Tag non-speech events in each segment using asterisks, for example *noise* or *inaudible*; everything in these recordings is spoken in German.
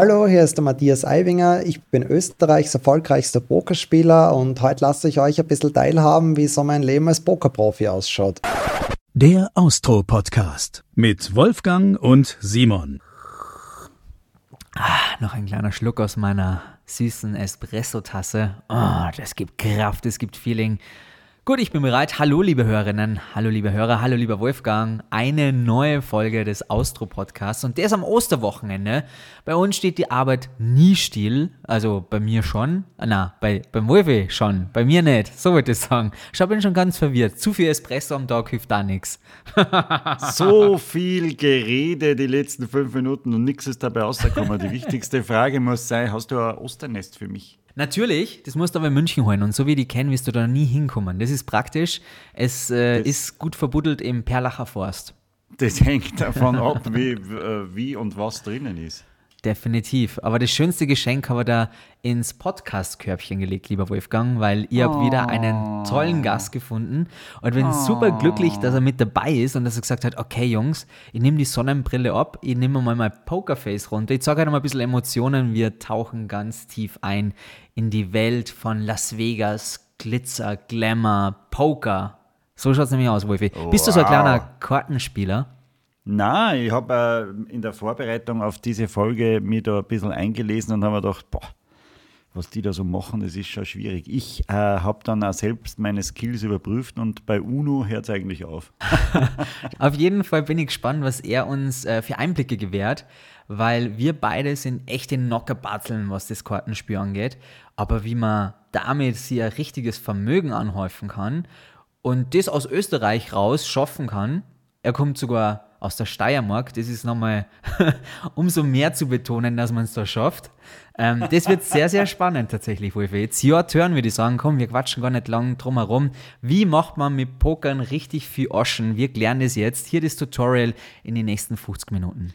Hallo, hier ist der Matthias Eiwinger. Ich bin Österreichs erfolgreichster Pokerspieler und heute lasse ich euch ein bisschen teilhaben, wie so mein Leben als Pokerprofi ausschaut. Der Austro-Podcast mit Wolfgang und Simon. Ah, noch ein kleiner Schluck aus meiner süßen Espresso-Tasse. Oh, das gibt Kraft, das gibt Feeling. Gut, ich bin bereit. Hallo, liebe Hörerinnen, hallo, liebe Hörer, hallo, lieber Wolfgang. Eine neue Folge des Austro-Podcasts und der ist am Osterwochenende. Bei uns steht die Arbeit nie still. Also bei mir schon. Na, bei, beim Wolfi schon. Bei mir nicht. So würde ich sagen. Ich bin schon ganz verwirrt. Zu viel Espresso am Tag hilft da nichts. *laughs* so viel Gerede die letzten fünf Minuten und nichts ist dabei rausgekommen. Die wichtigste Frage muss sein: Hast du ein Osternest für mich? Natürlich, das musst du aber in München holen und so wie die kennen, wirst du da nie hinkommen. Das ist praktisch. Es äh, ist gut verbuddelt im Perlacher Forst. Das hängt davon ab, wie, äh, wie und was drinnen ist. Definitiv. Aber das schönste Geschenk haben wir da ins Podcast-Körbchen gelegt, lieber Wolfgang, weil ihr oh. habt wieder einen tollen Gast gefunden und bin oh. super glücklich, dass er mit dabei ist und dass er gesagt hat, okay Jungs, ich nehme die Sonnenbrille ab, ich nehme mal mein Pokerface runter, ich zeige euch mal ein bisschen Emotionen, wir tauchen ganz tief ein in die Welt von Las Vegas, Glitzer, Glamour, Poker. So schaut es nämlich aus, Wolfi. Wow. Bist du so ein kleiner Kartenspieler? Na, ich habe äh, in der Vorbereitung auf diese Folge mir da ein bisschen eingelesen und habe mir gedacht, boah, was die da so machen, das ist schon schwierig. Ich äh, habe dann auch selbst meine Skills überprüft und bei UNO hört es eigentlich auf. *laughs* auf jeden Fall bin ich gespannt, was er uns äh, für Einblicke gewährt, weil wir beide sind echte Knockerbatzeln, was das Kartenspiel angeht. Aber wie man damit sich ein richtiges Vermögen anhäufen kann und das aus Österreich raus schaffen kann, er kommt sogar aus der Steiermark. Das ist nochmal *laughs* umso mehr zu betonen, dass man es da schafft. Ähm, das wird sehr, sehr spannend tatsächlich, Wolfi. Jetzt ja, hören würde ich sagen, komm, wir quatschen gar nicht lang drum herum. Wie macht man mit Pokern richtig viel Aschen? Wir klären das jetzt. Hier das Tutorial in den nächsten 50 Minuten.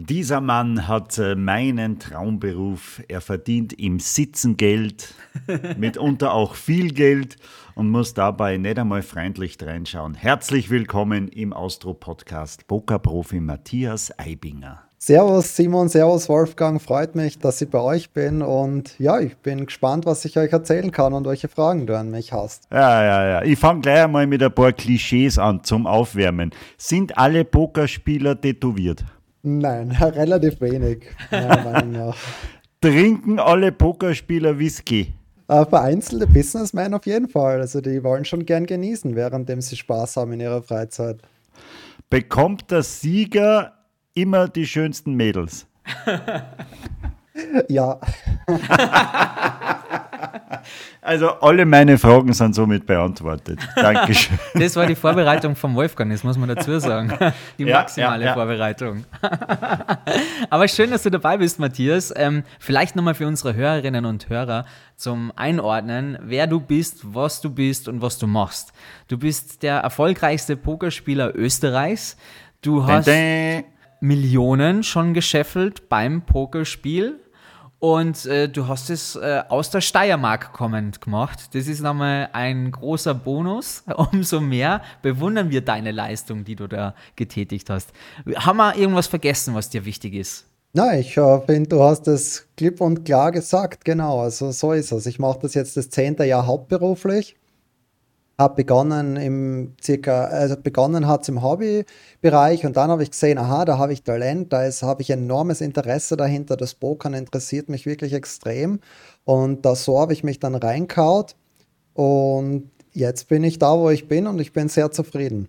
Dieser Mann hat äh, meinen Traumberuf. Er verdient im Sitzen Geld, *laughs* mitunter auch viel Geld und muss dabei nicht einmal freundlich reinschauen. Herzlich willkommen im Austro-Podcast Pokerprofi Matthias Eibinger. Servus Simon, Servus Wolfgang, freut mich, dass ich bei euch bin und ja, ich bin gespannt, was ich euch erzählen kann und welche Fragen du an mich hast. Ja, ja, ja. Ich fange gleich einmal mit ein paar Klischees an zum Aufwärmen. Sind alle Pokerspieler tätowiert? Nein, *laughs* relativ wenig, meiner Meinung nach. *laughs* Trinken alle Pokerspieler Whisky? Äh, vereinzelte Businessmen auf jeden Fall. Also die wollen schon gern genießen, währenddem sie Spaß haben in ihrer Freizeit. Bekommt der Sieger immer die schönsten Mädels? *laughs* ja. Also alle meine Fragen sind somit beantwortet. Dankeschön. *laughs* Das war die Vorbereitung vom Wolfgang, das muss man dazu sagen. Die maximale ja, ja, ja. Vorbereitung. *laughs* Aber schön, dass du dabei bist, Matthias. Ähm, vielleicht nochmal für unsere Hörerinnen und Hörer zum Einordnen, wer du bist, was du bist und was du machst. Du bist der erfolgreichste Pokerspieler Österreichs. Du hast Dä -dä. Millionen schon gescheffelt beim Pokerspiel und äh, du hast es äh, aus der Steiermark kommend gemacht. Das ist nochmal ein großer Bonus. *laughs* Umso mehr bewundern wir deine Leistung, die du da getätigt hast. Haben wir irgendwas vergessen, was dir wichtig ist? Nein, ich äh, finde, du hast es klipp und klar gesagt. Genau, also so ist es. Ich mache das jetzt das zehnte Jahr hauptberuflich habe begonnen im circa, also begonnen hat im Hobbybereich und dann habe ich gesehen, aha, da habe ich Talent, da habe ich enormes Interesse dahinter, das Pokern interessiert mich wirklich extrem und da so habe ich mich dann reinkaut und jetzt bin ich da, wo ich bin und ich bin sehr zufrieden.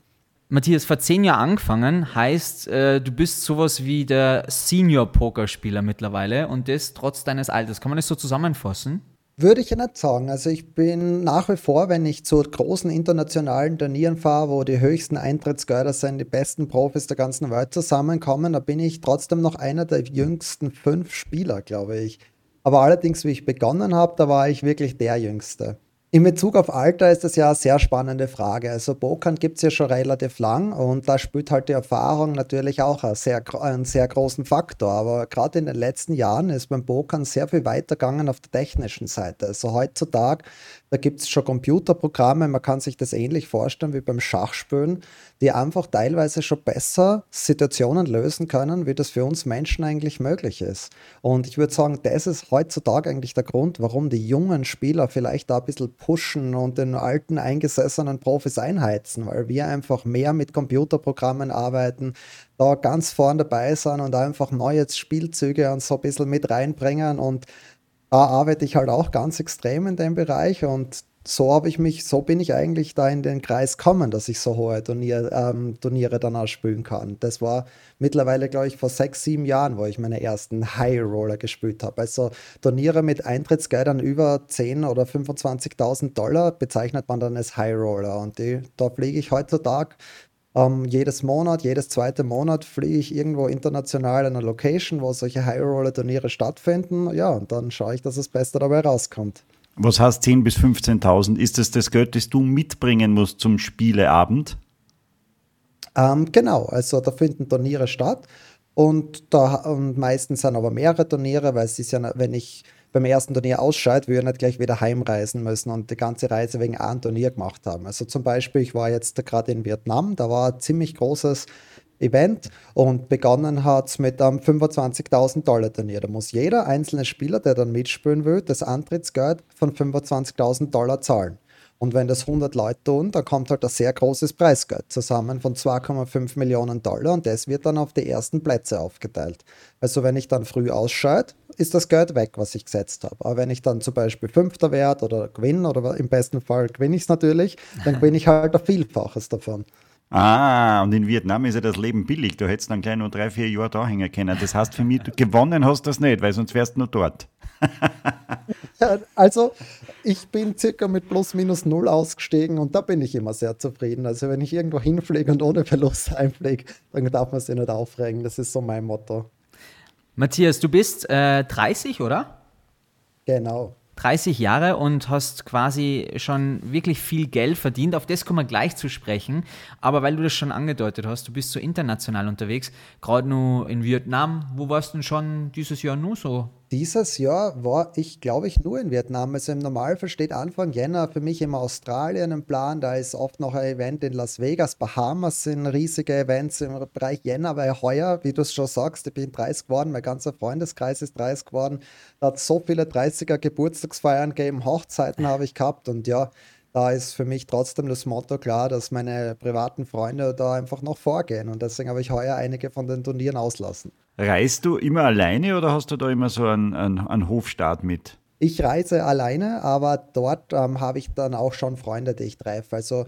Matthias, vor zehn Jahren angefangen, heißt, äh, du bist sowas wie der Senior-Pokerspieler mittlerweile und das trotz deines Alters. Kann man das so zusammenfassen? Würde ich ja nicht sagen. Also ich bin nach wie vor, wenn ich zu großen internationalen Turnieren fahre, wo die höchsten Eintrittsgelder sind, die besten Profis der ganzen Welt zusammenkommen, da bin ich trotzdem noch einer der jüngsten fünf Spieler, glaube ich. Aber allerdings, wie ich begonnen habe, da war ich wirklich der Jüngste. In Bezug auf Alter ist das ja eine sehr spannende Frage. Also Pokern gibt es ja schon relativ lang und da spielt halt die Erfahrung natürlich auch einen sehr, einen sehr großen Faktor. Aber gerade in den letzten Jahren ist beim Pokern sehr viel weitergegangen auf der technischen Seite. Also heutzutage, da gibt es schon Computerprogramme, man kann sich das ähnlich vorstellen wie beim Schachspielen, die einfach teilweise schon besser Situationen lösen können, wie das für uns Menschen eigentlich möglich ist. Und ich würde sagen, das ist heutzutage eigentlich der Grund, warum die jungen Spieler vielleicht da ein bisschen pushen und den alten eingesessenen Profis einheizen, weil wir einfach mehr mit Computerprogrammen arbeiten, da ganz vorn dabei sind und einfach neue Spielzüge und so ein bisschen mit reinbringen und arbeite ich halt auch ganz extrem in dem Bereich und so habe ich mich, so bin ich eigentlich da in den Kreis gekommen, dass ich so hohe Turnier, ähm, Turniere dann auch spielen kann. Das war mittlerweile, glaube ich, vor sechs, sieben Jahren, wo ich meine ersten High Roller gespielt habe. Also Turniere mit Eintrittsgeldern über 10 oder 25.000 Dollar bezeichnet man dann als High Roller. Und die, da fliege ich heutzutage ähm, jedes Monat, jedes zweite Monat fliege ich irgendwo international in einer Location, wo solche High Roller Turniere stattfinden. Ja, und dann schaue ich, dass das Beste dabei rauskommt. Was heißt 10.000 bis 15.000? Ist das das Geld, das du mitbringen musst zum Spieleabend? Ähm, genau, also da finden Turniere statt und da und meistens sind aber mehrere Turniere, weil es ist ja, wenn ich beim ersten Turnier ausscheide, würde ich nicht gleich wieder heimreisen müssen und die ganze Reise wegen einem Turnier gemacht haben. Also zum Beispiel, ich war jetzt gerade in Vietnam, da war ein ziemlich großes Event und begonnen hat es mit einem 25.000 Dollar Turnier. Da muss jeder einzelne Spieler, der dann mitspielen will, das Antrittsgeld von 25.000 Dollar zahlen. Und wenn das 100 Leute tun, dann kommt halt ein sehr großes Preisgeld zusammen von 2,5 Millionen Dollar und das wird dann auf die ersten Plätze aufgeteilt. Also wenn ich dann früh ausscheide, ist das Geld weg, was ich gesetzt habe. Aber wenn ich dann zum Beispiel Fünfter werde oder gewinne, oder im besten Fall gewinne ich es natürlich, dann *laughs* gewinne ich halt ein Vielfaches davon. Ah, und in Vietnam ist ja das Leben billig. Du hättest dann gleich nur drei, vier Jahre da hängen können. Das heißt für mich, gewonnen hast du das nicht, weil sonst wärst du nur dort. *laughs* also, ich bin circa mit plus minus null ausgestiegen und da bin ich immer sehr zufrieden. Also, wenn ich irgendwo hinfliege und ohne Verlust einfliege, dann darf man sich nicht aufregen. Das ist so mein Motto. Matthias, du bist äh, 30, oder? Genau. 30 Jahre und hast quasi schon wirklich viel Geld verdient. Auf das kommen wir gleich zu sprechen. Aber weil du das schon angedeutet hast, du bist so international unterwegs, gerade nur in Vietnam. Wo warst du denn schon dieses Jahr nur so dieses Jahr war ich, glaube ich, nur in Vietnam. Also im Normalfall steht Anfang Jänner für mich immer Australien im Plan. Da ist oft noch ein Event in Las Vegas. Bahamas sind riesige Events im Bereich Jänner, weil heuer, wie du es schon sagst, ich bin 30 geworden, mein ganzer Freundeskreis ist 30 geworden. Da hat so viele 30er Geburtstagsfeiern gegeben, Hochzeiten habe ich gehabt und ja, da ist für mich trotzdem das Motto klar, dass meine privaten Freunde da einfach noch vorgehen. Und deswegen habe ich heuer einige von den Turnieren auslassen. Reist du immer alleine oder hast du da immer so einen, einen, einen Hofstaat mit? Ich reise alleine, aber dort ähm, habe ich dann auch schon Freunde, die ich treffe. Also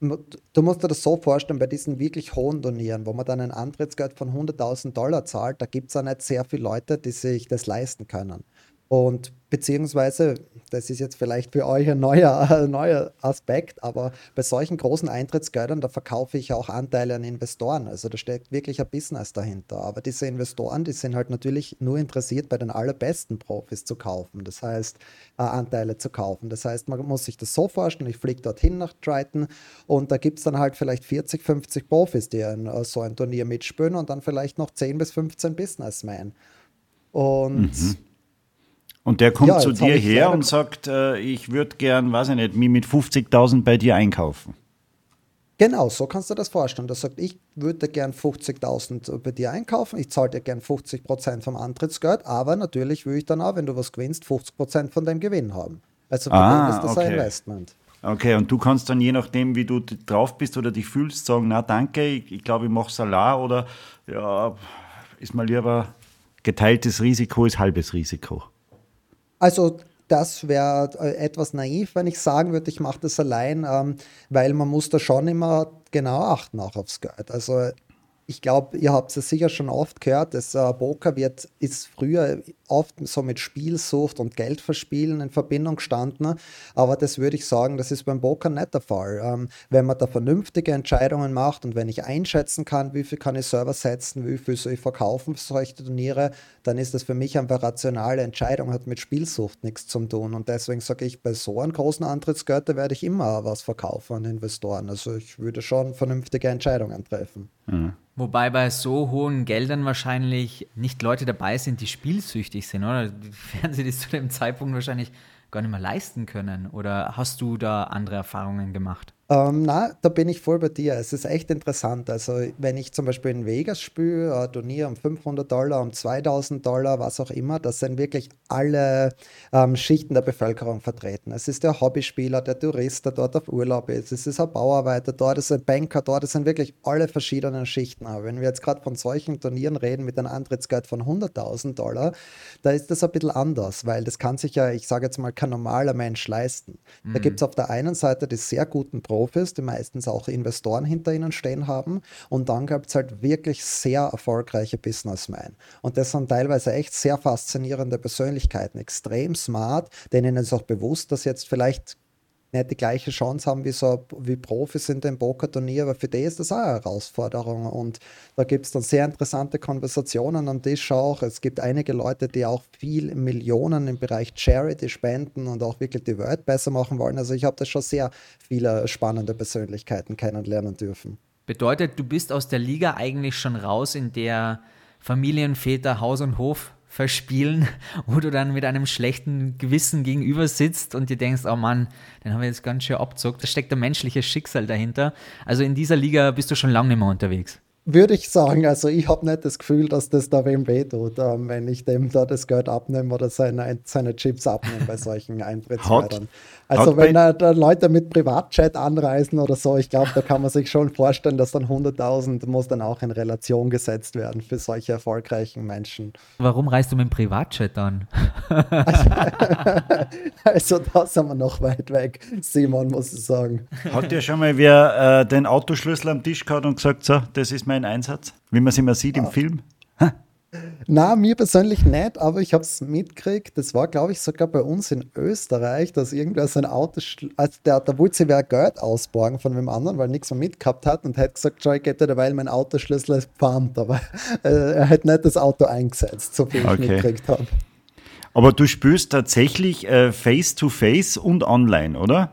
du musst dir das so vorstellen, bei diesen wirklich hohen Turnieren, wo man dann ein Antrittsgeld von 100.000 Dollar zahlt, da gibt es auch nicht sehr viele Leute, die sich das leisten können. Und beziehungsweise, das ist jetzt vielleicht für euch ein neuer, *laughs* ein neuer Aspekt, aber bei solchen großen Eintrittsgeldern, da verkaufe ich auch Anteile an Investoren. Also da steckt wirklich ein Business dahinter. Aber diese Investoren, die sind halt natürlich nur interessiert, bei den allerbesten Profis zu kaufen. Das heißt, äh, Anteile zu kaufen. Das heißt, man muss sich das so vorstellen, ich fliege dorthin nach Triton und da gibt es dann halt vielleicht 40, 50 Profis, die in äh, so ein Turnier mitspielen und dann vielleicht noch 10 bis 15 Businessmen. Und mhm und der kommt ja, zu dir her und sagt, äh, ich würde gern, weiß ich nicht, mich mit 50.000 bei dir einkaufen. Genau, so kannst du das vorstellen. Der sagt, ich würde gern 50.000 bei dir einkaufen, ich zahle dir gern 50% vom Antrittsgeld, aber natürlich will ich dann auch, wenn du was gewinnst, 50% von deinem Gewinn haben. Also für ah, ist das okay. ein Investment. Okay, und du kannst dann je nachdem, wie du drauf bist oder dich fühlst, sagen, na danke, ich, ich glaube, ich mache Salar oder ja, ist mal lieber geteiltes Risiko ist halbes Risiko. Also das wäre äh, etwas naiv, wenn ich sagen würde, ich mache das allein, ähm, weil man muss da schon immer genau achten auch aufs Geld. Also ich glaube, ihr habt es sicher schon oft gehört, das äh, Poker wird, ist früher oft so mit Spielsucht und Geldverspielen in Verbindung gestanden. Aber das würde ich sagen, das ist beim Poker nicht der Fall. Ähm, wenn man da vernünftige Entscheidungen macht und wenn ich einschätzen kann, wie viel kann ich selber setzen, wie viel soll ich verkaufen für solche Turniere, dann ist das für mich einfach rationale Entscheidung, hat mit Spielsucht nichts zu tun. Und deswegen sage ich, bei so einem großen Antrittsgürtel werde ich immer was verkaufen an Investoren. Also ich würde schon vernünftige Entscheidungen treffen. Mhm. Wobei bei so hohen Geldern wahrscheinlich nicht Leute dabei sind, die spielsüchtig sind, oder? Die *laughs* werden sie das zu dem Zeitpunkt wahrscheinlich gar nicht mehr leisten können. Oder hast du da andere Erfahrungen gemacht? Ähm, na, da bin ich voll bei dir. Es ist echt interessant. Also, wenn ich zum Beispiel in Vegas spiele, ein Turnier um 500 Dollar, um 2000 Dollar, was auch immer, das sind wirklich alle ähm, Schichten der Bevölkerung vertreten. Es ist der Hobbyspieler, der Tourist, der dort auf Urlaub ist, es ist ein Bauarbeiter dort, es ist ein Banker dort, es sind wirklich alle verschiedenen Schichten. Aber wenn wir jetzt gerade von solchen Turnieren reden mit einem Antrittsgeld von 100.000 Dollar, da ist das ein bisschen anders, weil das kann sich ja, ich sage jetzt mal, kein normaler Mensch leisten. Mhm. Da gibt es auf der einen Seite die sehr guten Pro Profis, die meistens auch Investoren hinter ihnen stehen haben. Und dann gibt es halt wirklich sehr erfolgreiche Businessmen. Und das sind teilweise echt sehr faszinierende Persönlichkeiten, extrem smart, denen ist auch bewusst, dass jetzt vielleicht nicht die gleiche Chance haben wie so wie Profis in dem Pokerturnier, aber für die ist das auch eine Herausforderung. Und da gibt es dann sehr interessante Konversationen am Tisch auch. Es gibt einige Leute, die auch viel Millionen im Bereich Charity spenden und auch wirklich die Welt besser machen wollen. Also ich habe da schon sehr viele spannende Persönlichkeiten kennenlernen dürfen. Bedeutet, du bist aus der Liga eigentlich schon raus, in der Familienväter Haus und Hof verspielen, wo du dann mit einem schlechten Gewissen gegenüber sitzt und dir denkst, oh Mann, den haben wir jetzt ganz schön abzockt. Da steckt ein menschliches Schicksal dahinter. Also in dieser Liga bist du schon lange nicht mehr unterwegs würde ich sagen, also ich habe nicht das Gefühl, dass das da wem wehtut, ähm, wenn ich dem da das Geld abnehme oder seine, seine Chips abnehme bei solchen *laughs* Eintrittsgeldern. Also wenn äh, da Leute mit Privatchat anreisen oder so, ich glaube, da kann man sich schon vorstellen, dass dann 100.000 muss dann auch in Relation gesetzt werden für solche erfolgreichen Menschen. Warum reist du mit dem Privatchat an? *laughs* also da sind wir noch weit weg, Simon, muss ich sagen. Hat dir schon mal wer äh, den Autoschlüssel am Tisch gehabt und gesagt, so, das ist mein Einsatz, wie man es immer sieht im ah. Film? Na, mir persönlich nicht, aber ich habe es mitgekriegt. Das war, glaube ich, sogar bei uns in Österreich, dass irgendwer sein Auto, also der, der wollte sich wer Geld ausborgen von einem anderen, weil nichts mehr mitgehabt hat und hat gesagt, schau, ich gebe dir weil mein Autoschlüssel ist gepfarmt, aber äh, er hat nicht das Auto eingesetzt, so viel okay. ich mitgekriegt habe. Aber du spürst tatsächlich äh, face-to-face -face und online, oder?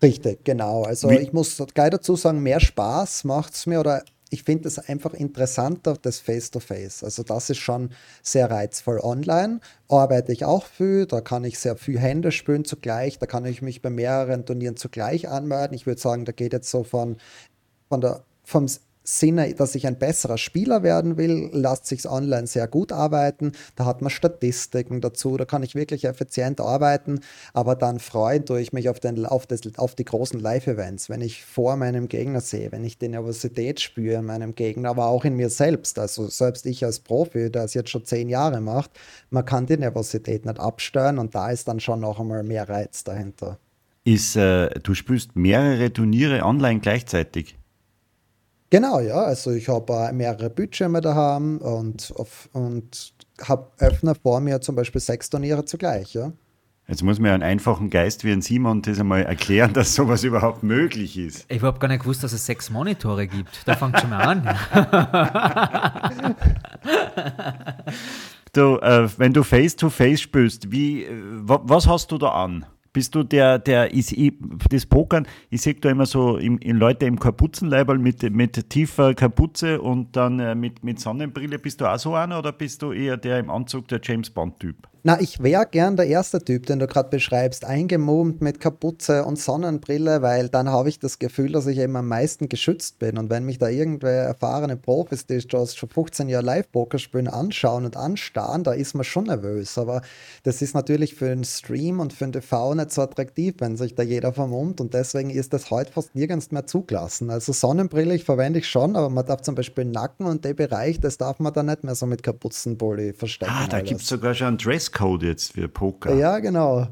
Richtig, genau. Also Wie? ich muss gleich dazu sagen, mehr Spaß macht es mir oder ich finde es einfach interessanter, das Face-to-Face. -face. Also das ist schon sehr reizvoll. Online arbeite ich auch viel, da kann ich sehr viel Hände spielen zugleich, da kann ich mich bei mehreren Turnieren zugleich anmelden. Ich würde sagen, da geht jetzt so von, von der, vom Sinne, dass ich ein besserer Spieler werden will, lässt sich online sehr gut arbeiten. Da hat man Statistiken dazu, da kann ich wirklich effizient arbeiten, aber dann freuen tue ich mich auf, den, auf, das, auf die großen Live-Events, wenn ich vor meinem Gegner sehe, wenn ich die Nervosität spüre in meinem Gegner, aber auch in mir selbst. Also selbst ich als Profi, der es jetzt schon zehn Jahre macht, man kann die Nervosität nicht absteuern und da ist dann schon noch einmal mehr Reiz dahinter. Ist, äh, du spielst mehrere Turniere online gleichzeitig? Genau, ja. Also ich habe äh, mehrere Bildschirme daheim und, und habe öffne vor mir zum Beispiel sechs Turniere zugleich, ja. Jetzt muss mir einen einfachen Geist wie ein Simon das einmal erklären, *laughs* dass sowas überhaupt möglich ist. Ich habe gar nicht gewusst, dass es sechs Monitore gibt. Da fängt schon mal an. *laughs* du, äh, wenn du Face-to-Face -face spielst, wie, äh, was hast du da an? Bist du der, der ist das Pokern, ich sehe da immer so im, in Leute im Kapuzenleiberl mit, mit tiefer Kapuze und dann äh, mit, mit Sonnenbrille. Bist du auch so einer oder bist du eher der im Anzug, der James Bond-Typ? Na, ich wäre gern der erste Typ, den du gerade beschreibst, eingemummt mit Kapuze und Sonnenbrille, weil dann habe ich das Gefühl, dass ich eben am meisten geschützt bin. Und wenn mich da irgendwelche erfahrene Profis, die schon 15 Jahre Live-Poker spielen, anschauen und anstarren, da ist man schon nervös. Aber das ist natürlich für den Stream und für den TV nicht so attraktiv, wenn sich da jeder vermummt. Und deswegen ist das heute fast nirgends mehr zugelassen. Also Sonnenbrille ich verwende ich schon, aber man darf zum Beispiel Nacken und den Bereich, das darf man dann nicht mehr so mit Kapuzenpulli verstecken. Ah, da gibt es sogar schon einen Dresscode jetzt für Poker. Ja, genau.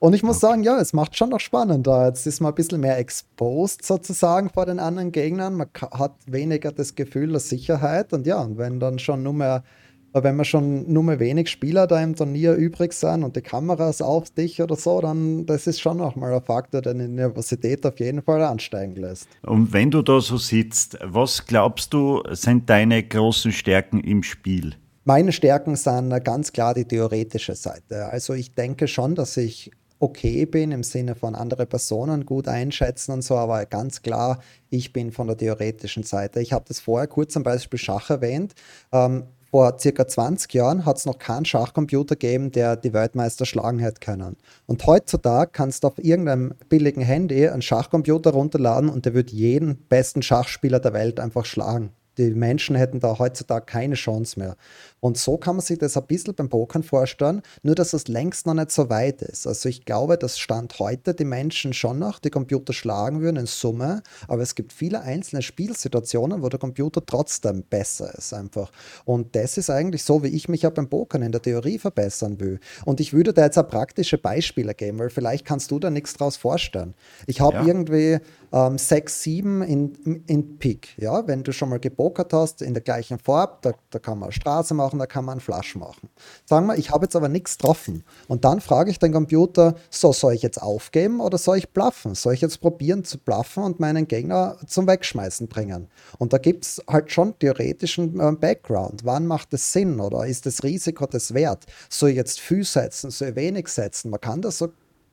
Und ich muss okay. sagen, ja, es macht schon noch spannender. Jetzt ist man ein bisschen mehr exposed sozusagen vor den anderen Gegnern. Man hat weniger das Gefühl der Sicherheit. Und ja, und wenn dann schon nur mehr, wenn man schon nur mehr wenig Spieler da im Turnier übrig sind und die Kameras auf dich oder so, dann das ist schon nochmal ein Faktor, der die Nervosität auf jeden Fall ansteigen lässt. Und wenn du da so sitzt, was glaubst du, sind deine großen Stärken im Spiel? Meine Stärken sind ganz klar die theoretische Seite. Also ich denke schon, dass ich okay bin im Sinne von andere Personen gut einschätzen und so, aber ganz klar, ich bin von der theoretischen Seite. Ich habe das vorher kurz zum Beispiel Schach erwähnt. Ähm, vor circa 20 Jahren hat es noch keinen Schachcomputer gegeben, der die Weltmeister schlagen hätte können. Und heutzutage kannst du auf irgendeinem billigen Handy einen Schachcomputer runterladen und der wird jeden besten Schachspieler der Welt einfach schlagen. Die Menschen hätten da heutzutage keine Chance mehr. Und so kann man sich das ein bisschen beim Pokern vorstellen, nur dass es längst noch nicht so weit ist. Also ich glaube, dass Stand heute die Menschen schon noch die Computer schlagen würden in Summe, aber es gibt viele einzelne Spielsituationen, wo der Computer trotzdem besser ist einfach. Und das ist eigentlich so, wie ich mich ja beim Pokern in der Theorie verbessern will. Und ich würde da jetzt auch praktische Beispiele geben, weil vielleicht kannst du da nichts draus vorstellen. Ich habe ja. irgendwie ähm, 6, 7 in, in Pik. Ja? Wenn du schon mal gebokert hast in der gleichen Farbe, da, da kann man Straße machen, da kann man Flasch machen. Sagen wir, ich habe jetzt aber nichts getroffen. Und dann frage ich den Computer, so soll ich jetzt aufgeben oder soll ich bluffen? Soll ich jetzt probieren zu bluffen und meinen Gegner zum Wegschmeißen bringen? Und da gibt es halt schon theoretischen äh, Background. Wann macht es Sinn oder ist das Risiko das wert? Soll ich jetzt viel setzen, soll ich wenig setzen? Man kann das so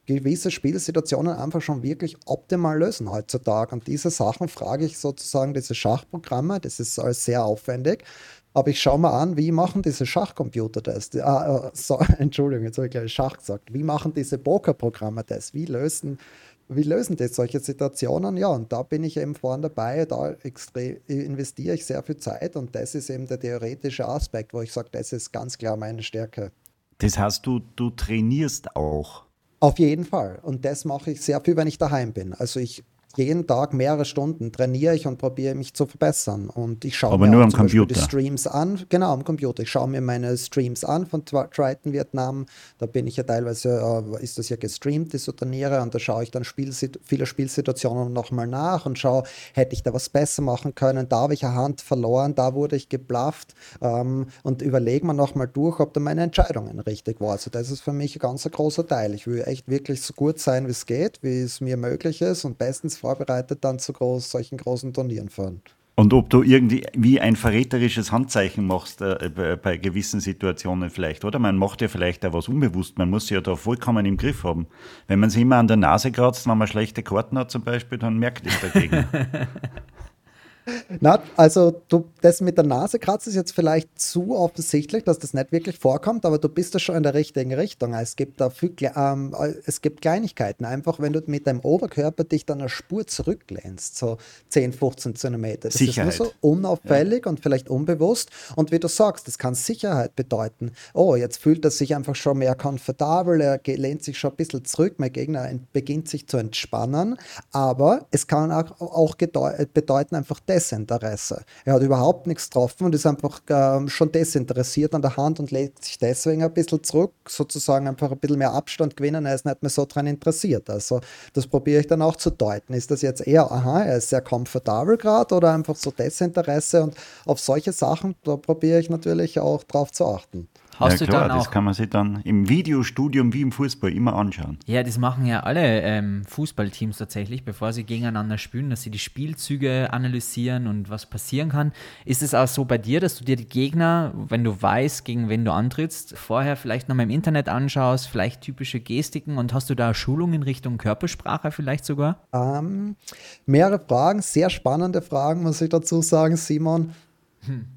gewisse Spielsituationen einfach schon wirklich optimal lösen heutzutage. Und diese Sachen frage ich sozusagen diese Schachprogramme, das ist alles sehr aufwendig. Aber ich schaue mal an, wie machen diese Schachcomputer das? Ah, so, *laughs* Entschuldigung, jetzt habe ich gleich Schach gesagt. Wie machen diese Pokerprogramme das? Wie lösen, wie lösen die solche Situationen? Ja, und da bin ich eben vorne dabei, da investiere ich sehr viel Zeit und das ist eben der theoretische Aspekt, wo ich sage, das ist ganz klar meine Stärke. Das heißt, du, du trainierst auch. Auf jeden Fall. Und das mache ich sehr viel, wenn ich daheim bin. Also ich jeden Tag mehrere Stunden trainiere ich und probiere mich zu verbessern. Und ich schaue Aber mir nur am Computer. die Streams an. Genau, am Computer. Ich schaue mir meine Streams an von Triton Vietnam. Da bin ich ja teilweise, äh, ist das ja gestreamt, diese Turniere. Und da schaue ich dann Spielsit viele Spielsituationen nochmal nach und schaue, hätte ich da was besser machen können? Da habe ich eine Hand verloren, da wurde ich geblufft. Ähm, und überlege mir nochmal durch, ob da meine Entscheidungen richtig waren. Also das ist für mich ein ganz großer Teil. Ich will echt wirklich so gut sein, wie es geht, wie es mir möglich ist und bestens vorbereitet dann zu groß, solchen großen Turnieren fahren. Und ob du irgendwie wie ein verräterisches Handzeichen machst äh, bei, bei, gewissen Situationen vielleicht, oder? Man macht ja vielleicht auch was unbewusst, man muss sich ja da vollkommen im Griff haben. Wenn man sich immer an der Nase kratzt, wenn man schlechte Karten hat zum Beispiel, dann merkt es dagegen. *laughs* Na, also du, das mit der Nase kratzt ist jetzt vielleicht zu offensichtlich, dass das nicht wirklich vorkommt, aber du bist da schon in der richtigen Richtung. Es gibt da viel, ähm, es gibt Kleinigkeiten. Einfach, wenn du mit deinem Oberkörper dich dann eine Spur zurücklehnst, so 10, 15 Zentimeter. Das Sicherheit. ist nur so unauffällig ja. und vielleicht unbewusst. Und wie du sagst, das kann Sicherheit bedeuten. Oh, jetzt fühlt er sich einfach schon mehr komfortabel, er lehnt sich schon ein bisschen zurück, mein Gegner beginnt sich zu entspannen. Aber es kann auch, auch bedeuten einfach, Desinteresse. Er hat überhaupt nichts getroffen und ist einfach äh, schon desinteressiert an der Hand und legt sich deswegen ein bisschen zurück, sozusagen einfach ein bisschen mehr Abstand gewinnen. Er ist nicht mehr so daran interessiert. Also das probiere ich dann auch zu deuten. Ist das jetzt eher, aha, er ist sehr komfortabel gerade oder einfach so Desinteresse? Und auf solche Sachen, da probiere ich natürlich auch drauf zu achten. Hast ja, klar, das kann man sich dann im Videostudium wie im Fußball immer anschauen. Ja, das machen ja alle ähm, Fußballteams tatsächlich, bevor sie gegeneinander spielen, dass sie die Spielzüge analysieren und was passieren kann. Ist es auch so bei dir, dass du dir die Gegner, wenn du weißt, gegen wen du antrittst, vorher vielleicht nochmal im Internet anschaust, vielleicht typische Gestiken und hast du da Schulungen in Richtung Körpersprache vielleicht sogar? Ähm, mehrere Fragen, sehr spannende Fragen, muss ich dazu sagen, Simon.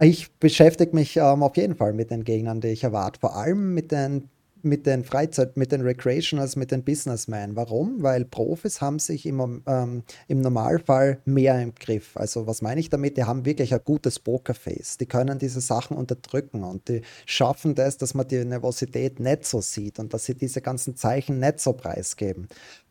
Ich beschäftige mich ähm, auf jeden Fall mit den Gegnern, die ich erwarte. Vor allem mit den mit den Freizeit, mit den Recreationals, mit den Businessmen. Warum? Weil Profis haben sich im, ähm, im Normalfall mehr im Griff. Also was meine ich damit? Die haben wirklich ein gutes Pokerface. Die können diese Sachen unterdrücken und die schaffen das, dass man die Nervosität nicht so sieht und dass sie diese ganzen Zeichen nicht so preisgeben.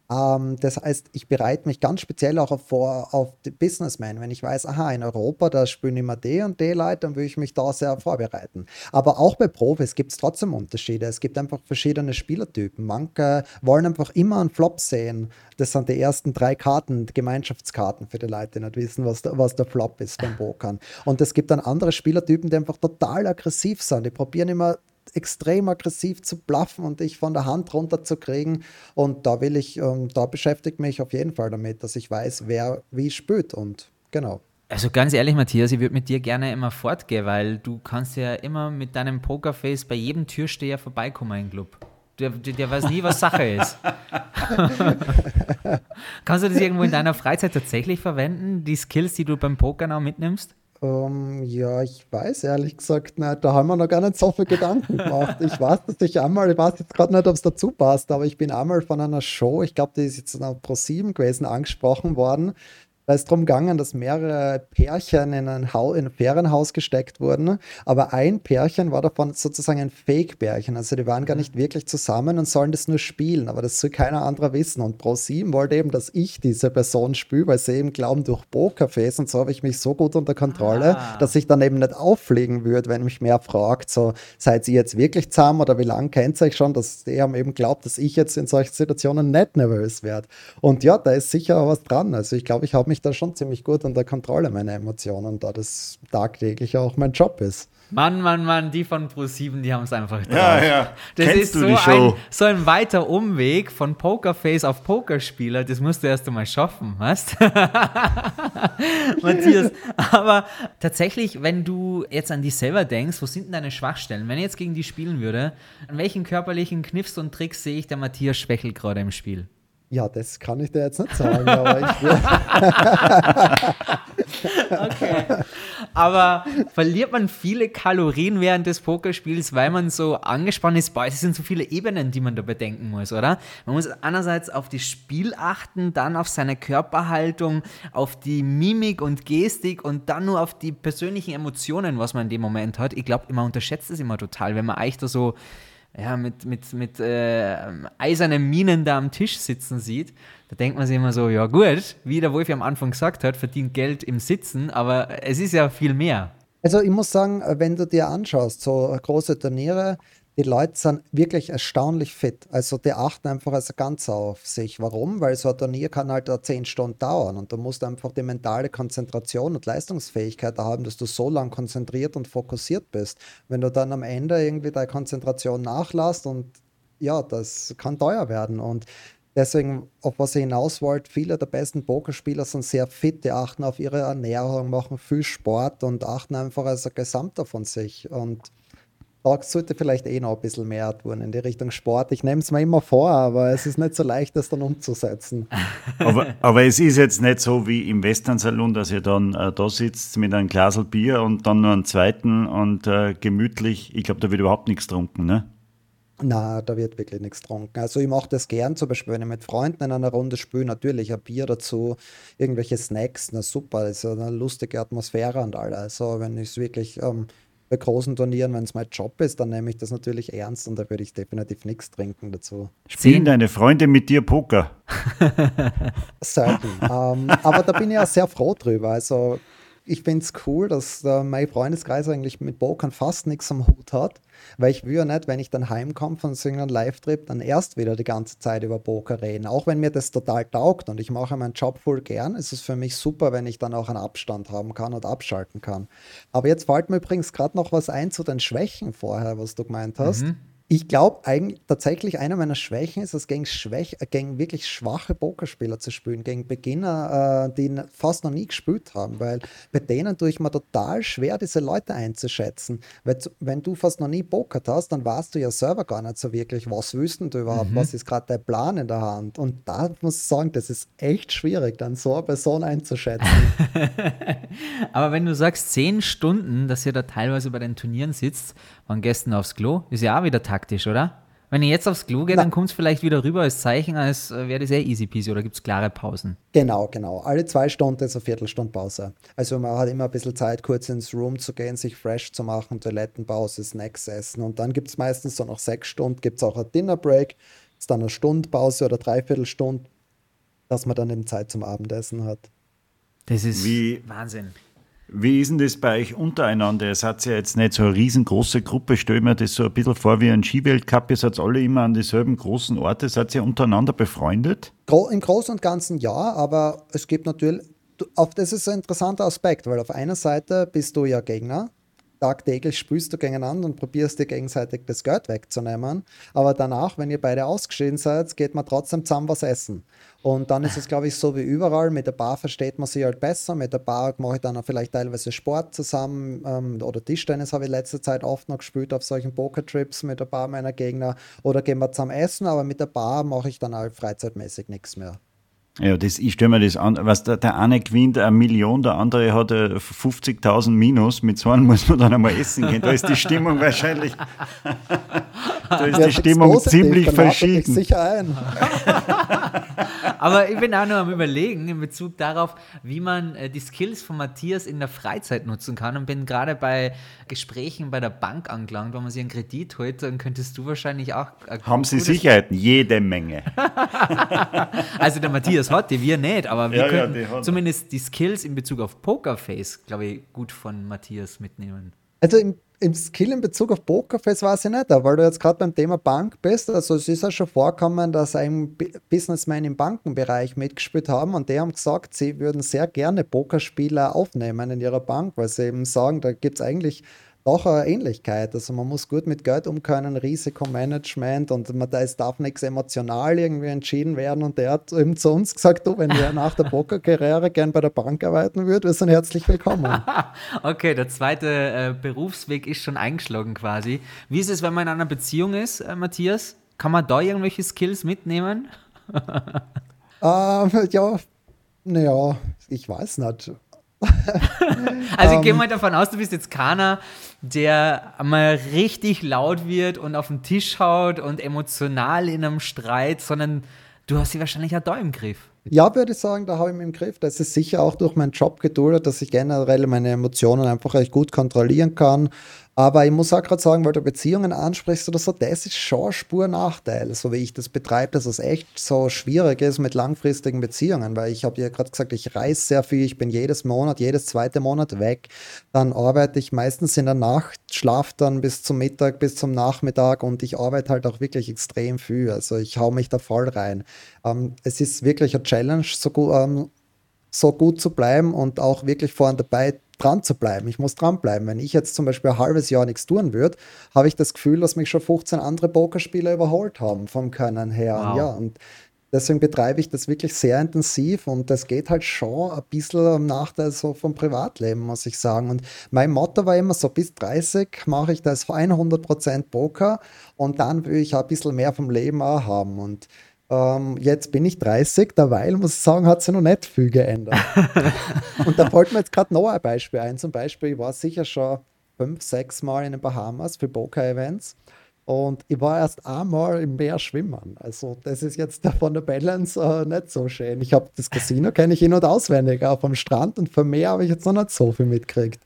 Ähm, das heißt, ich bereite mich ganz speziell auch vor auf die Businessmen. Wenn ich weiß, aha, in Europa, da spielen immer die und die Leute, dann will ich mich da sehr vorbereiten. Aber auch bei Profis gibt es trotzdem Unterschiede. Es gibt einfach verschiedene Spielertypen. Manche wollen einfach immer einen Flop sehen. Das sind die ersten drei Karten, Gemeinschaftskarten für die Leute, die nicht wissen, was der, was der Flop ist beim Pokern. Und es gibt dann andere Spielertypen, die einfach total aggressiv sind. Die probieren immer extrem aggressiv zu bluffen und dich von der Hand runter zu kriegen. Und da will ich, ähm, da beschäftigt mich auf jeden Fall damit, dass ich weiß, wer wie spielt und genau. Also ganz ehrlich, Matthias, ich würde mit dir gerne immer fortgehen, weil du kannst ja immer mit deinem Pokerface bei jedem Türsteher vorbeikommen im Club. Der, der, der weiß nie, was Sache ist. *laughs* kannst du das irgendwo in deiner Freizeit tatsächlich verwenden, die Skills, die du beim Pokern auch mitnimmst? Ähm, ja, ich weiß ehrlich gesagt nicht. Da haben wir noch gar nicht so viel Gedanken gemacht. Ich weiß, dass ich einmal, ich weiß jetzt gerade nicht, ob es dazu passt, aber ich bin einmal von einer Show, ich glaube, die ist jetzt auf Pro 7 gewesen, angesprochen worden. Da ist darum gegangen, dass mehrere Pärchen in ein, in ein Ferienhaus gesteckt wurden, aber ein Pärchen war davon sozusagen ein Fake-Pärchen. Also die waren gar nicht wirklich zusammen und sollen das nur spielen, aber das soll keiner anderer wissen. Und Pro7 wollte eben, dass ich diese Person spiele, weil sie eben glauben, durch Pokerface und so habe ich mich so gut unter Kontrolle, ah. dass ich dann eben nicht auffliegen würde, wenn mich mehr fragt, so seid ihr jetzt wirklich zusammen oder wie lange kennt ihr euch schon, dass die haben eben glaubt, dass ich jetzt in solchen Situationen nicht nervös werde. Und ja, da ist sicher was dran. Also ich glaube, ich habe mich mich da schon ziemlich gut unter Kontrolle, meine Emotionen, da das tagtäglich auch mein Job ist. Mann, Mann, Mann, die von Pro7, die haben es einfach drauf. Ja, ja. Das Kennst ist so ein, so ein weiter Umweg von Pokerface auf Pokerspieler. Das musst du erst einmal schaffen, weißt *laughs* Matthias, aber tatsächlich, wenn du jetzt an dich selber denkst, wo sind denn deine Schwachstellen? Wenn ich jetzt gegen die spielen würde, an welchen körperlichen Kniffs und Tricks sehe ich der Matthias Schwächel gerade im Spiel? Ja, das kann ich dir jetzt nicht sagen, aber ich will. *laughs* okay. Aber verliert man viele Kalorien während des Pokerspiels, weil man so angespannt ist? Boah, es sind so viele Ebenen, die man da bedenken muss, oder? Man muss einerseits auf das Spiel achten, dann auf seine Körperhaltung, auf die Mimik und Gestik und dann nur auf die persönlichen Emotionen, was man in dem Moment hat. Ich glaube, man unterschätzt es immer total, wenn man eigentlich da so ja, mit, mit, mit äh, eisernen Minen da am Tisch sitzen sieht, da denkt man sich immer so, ja gut, wie der Wolf am Anfang gesagt hat, verdient Geld im Sitzen, aber es ist ja viel mehr. Also ich muss sagen, wenn du dir anschaust, so große Turniere, die Leute sind wirklich erstaunlich fit. Also die achten einfach als ganz auf sich. Warum? Weil so ein Turnier kann halt zehn Stunden dauern und du musst einfach die mentale Konzentration und Leistungsfähigkeit haben, dass du so lange konzentriert und fokussiert bist. Wenn du dann am Ende irgendwie deine Konzentration nachlässt und ja, das kann teuer werden und Deswegen, auf was ich hinaus wollte, viele der besten Pokerspieler sind sehr fit, die achten auf ihre Ernährung, machen viel Sport und achten einfach als ein Gesamter von sich. Und da sollte vielleicht eh noch ein bisschen mehr tun in die Richtung Sport. Ich nehme es mir immer vor, aber es ist nicht so leicht, das dann umzusetzen. *laughs* Aber, aber es ist jetzt nicht so wie im Western-Salon, dass ihr dann äh, da sitzt mit einem Glas Bier und dann nur einen zweiten und äh, gemütlich. Ich glaube, da wird überhaupt nichts getrunken, ne? Na, da wird wirklich nichts getrunken. Also ich mache das gern, zum Beispiel, wenn ich mit Freunden in einer Runde spiele, natürlich ein Bier dazu, irgendwelche Snacks, na super, das ist eine lustige Atmosphäre und all. Also wenn ich es wirklich ähm, bei großen Turnieren, wenn es mein Job ist, dann nehme ich das natürlich ernst und da würde ich definitiv nichts trinken dazu. Spielen deine Freunde mit dir Poker? Selten. *laughs* ähm, aber da bin ich auch sehr froh drüber. Also ich finde es cool, dass äh, mein Freundeskreis eigentlich mit Pokern fast nichts am Hut hat, weil ich ja nicht, wenn ich dann heimkomme von so einem Live-Trip, dann erst wieder die ganze Zeit über Poker reden. Auch wenn mir das total taugt und ich mache meinen Job voll gern, ist es für mich super, wenn ich dann auch einen Abstand haben kann und abschalten kann. Aber jetzt fällt mir übrigens gerade noch was ein zu den Schwächen vorher, was du gemeint hast. Mhm. Ich glaube eigentlich tatsächlich eine meiner Schwächen ist es, gegen, Schwäch, äh, gegen wirklich schwache Pokerspieler zu spielen, gegen Beginner, äh, die fast noch nie gespielt haben, weil bei denen tue ich mir total schwer, diese Leute einzuschätzen. Weil wenn du fast noch nie pokert hast, dann weißt du ja selber gar nicht so wirklich, was wüssten du überhaupt, mhm. was ist gerade dein Plan in der Hand. Und da muss ich sagen, das ist echt schwierig, dann so eine Person einzuschätzen. *laughs* Aber wenn du sagst, zehn Stunden, dass ihr da teilweise bei den Turnieren sitzt, waren gestern aufs Klo, ist ja auch wieder taktisch, oder? Wenn ihr jetzt aufs Klo geht, dann kommt es vielleicht wieder rüber als Zeichen, als äh, wäre das sehr easy peasy oder gibt es klare Pausen? Genau, genau. Alle zwei Stunden ist eine Viertelstunde Pause. Also man hat immer ein bisschen Zeit, kurz ins Room zu gehen, sich fresh zu machen, Toilettenpause, Snacks essen. Und dann gibt es meistens so nach sechs Stunden gibt es auch ein Dinner Break, ist dann eine Stunde Pause oder Dreiviertelstunde dass man dann eben Zeit zum Abendessen hat. Das ist Wie, Wahnsinn. Wie ist denn das bei euch untereinander? Ihr seid ja jetzt nicht so eine riesengroße Gruppe. Stell mir das so ein bisschen vor wie ein Skiweltcup. Ihr seid alle immer an dieselben großen Orte. Seid ihr untereinander befreundet? Im Großen und Ganzen ja, aber es gibt natürlich, das ist ein interessanter Aspekt, weil auf einer Seite bist du ja Gegner tagtäglich spielst du gegeneinander und probierst dir gegenseitig das Geld wegzunehmen. Aber danach, wenn ihr beide ausgeschieden seid, geht man trotzdem zusammen was essen. Und dann ist es, glaube ich, so wie überall. Mit der Bar versteht man sich halt besser. Mit der Bar mache ich dann auch vielleicht teilweise Sport zusammen. Ähm, oder Tischtennis habe ich letzte Zeit oft noch gespielt auf solchen Poker-Trips mit der Bar meiner Gegner. Oder gehen wir zusammen essen. Aber mit der Bar mache ich dann halt freizeitmäßig nichts mehr. Ja, das, ich stelle mir das an, was der, der eine gewinnt eine Million, der andere hat 50.000 Minus, mit so einem muss man dann einmal essen gehen. Da ist die Stimmung *laughs* wahrscheinlich, da ist ja, die Stimmung ziemlich verschieden. sicher ein. *laughs* Aber ich bin auch noch am überlegen in Bezug darauf, wie man äh, die Skills von Matthias in der Freizeit nutzen kann und bin gerade bei Gesprächen bei der Bank angelangt, wo man sich einen Kredit holt, dann könntest du wahrscheinlich auch. Haben Sie Sicherheiten? Jede Menge. *laughs* also der Matthias hat die, wir nicht, aber wir ja, können ja, zumindest die Skills in Bezug auf Pokerface, glaube ich, gut von Matthias mitnehmen. Also im, im Skill in Bezug auf Pokerface weiß ich nicht, weil du jetzt gerade beim Thema Bank bist. Also es ist ja schon vorkommen, dass ein Businessman im Bankenbereich mitgespielt haben und die haben gesagt, sie würden sehr gerne Pokerspieler aufnehmen in ihrer Bank, weil sie eben sagen, da gibt es eigentlich doch eine Ähnlichkeit. Also man muss gut mit Geld umkönnen, Risikomanagement und man, da es darf nichts emotional irgendwie entschieden werden. Und der hat eben zu uns gesagt, du, wenn ihr nach der *laughs* Pokerkarriere gern bei der Bank arbeiten würdet, wir sind herzlich willkommen. *laughs* okay, der zweite äh, Berufsweg ist schon eingeschlagen quasi. Wie ist es, wenn man in einer Beziehung ist, äh, Matthias? Kann man da irgendwelche Skills mitnehmen? *laughs* ähm, ja, naja, ich weiß nicht. also ich gehe ähm. mal davon aus, du bist jetzt keiner, der mal richtig laut wird und auf den Tisch haut und emotional in einem Streit, sondern du hast sie wahrscheinlich auch da im Griff. Ja, würde ich sagen, da habe ich mich im Griff. Das ist sicher auch durch meinen Job geduldet, dass ich generell meine Emotionen einfach recht gut kontrollieren kann. Aber ich muss auch gerade sagen, weil du Beziehungen ansprichst oder so, das ist schon Spur-Nachteil, so wie ich das betreibe, dass es echt so schwierig ist mit langfristigen Beziehungen, weil ich habe ja gerade gesagt, ich reise sehr viel, ich bin jedes Monat, jedes zweite Monat weg, dann arbeite ich meistens in der Nacht, schlafe dann bis zum Mittag, bis zum Nachmittag und ich arbeite halt auch wirklich extrem viel, also ich hau mich da voll rein. Ähm, es ist wirklich eine Challenge, so gut, ähm, so gut zu bleiben und auch wirklich vorne dabei dran zu bleiben. Ich muss dranbleiben. Wenn ich jetzt zum Beispiel ein halbes Jahr nichts tun würde, habe ich das Gefühl, dass mich schon 15 andere Pokerspieler überholt haben vom Können her. Wow. Ja, und deswegen betreibe ich das wirklich sehr intensiv und das geht halt schon ein bisschen am Nachteil so vom Privatleben, muss ich sagen. Und mein Motto war immer so, bis 30 mache ich das 100% Poker und dann will ich auch ein bisschen mehr vom Leben auch haben. Und ähm, jetzt bin ich 30, derweil muss ich sagen, hat sich noch nicht viel geändert. *laughs* und da fällt mir jetzt gerade noch ein Beispiel ein. Zum Beispiel, ich war sicher schon fünf, sechs Mal in den Bahamas für Poker-Events. Und ich war erst einmal im Meer schwimmen. Also das ist jetzt *laughs* von der Balance äh, nicht so schön. Ich habe das Casino kenne ich in- und auswendig, auch vom Strand und vom Meer habe ich jetzt noch nicht so viel mitgekriegt.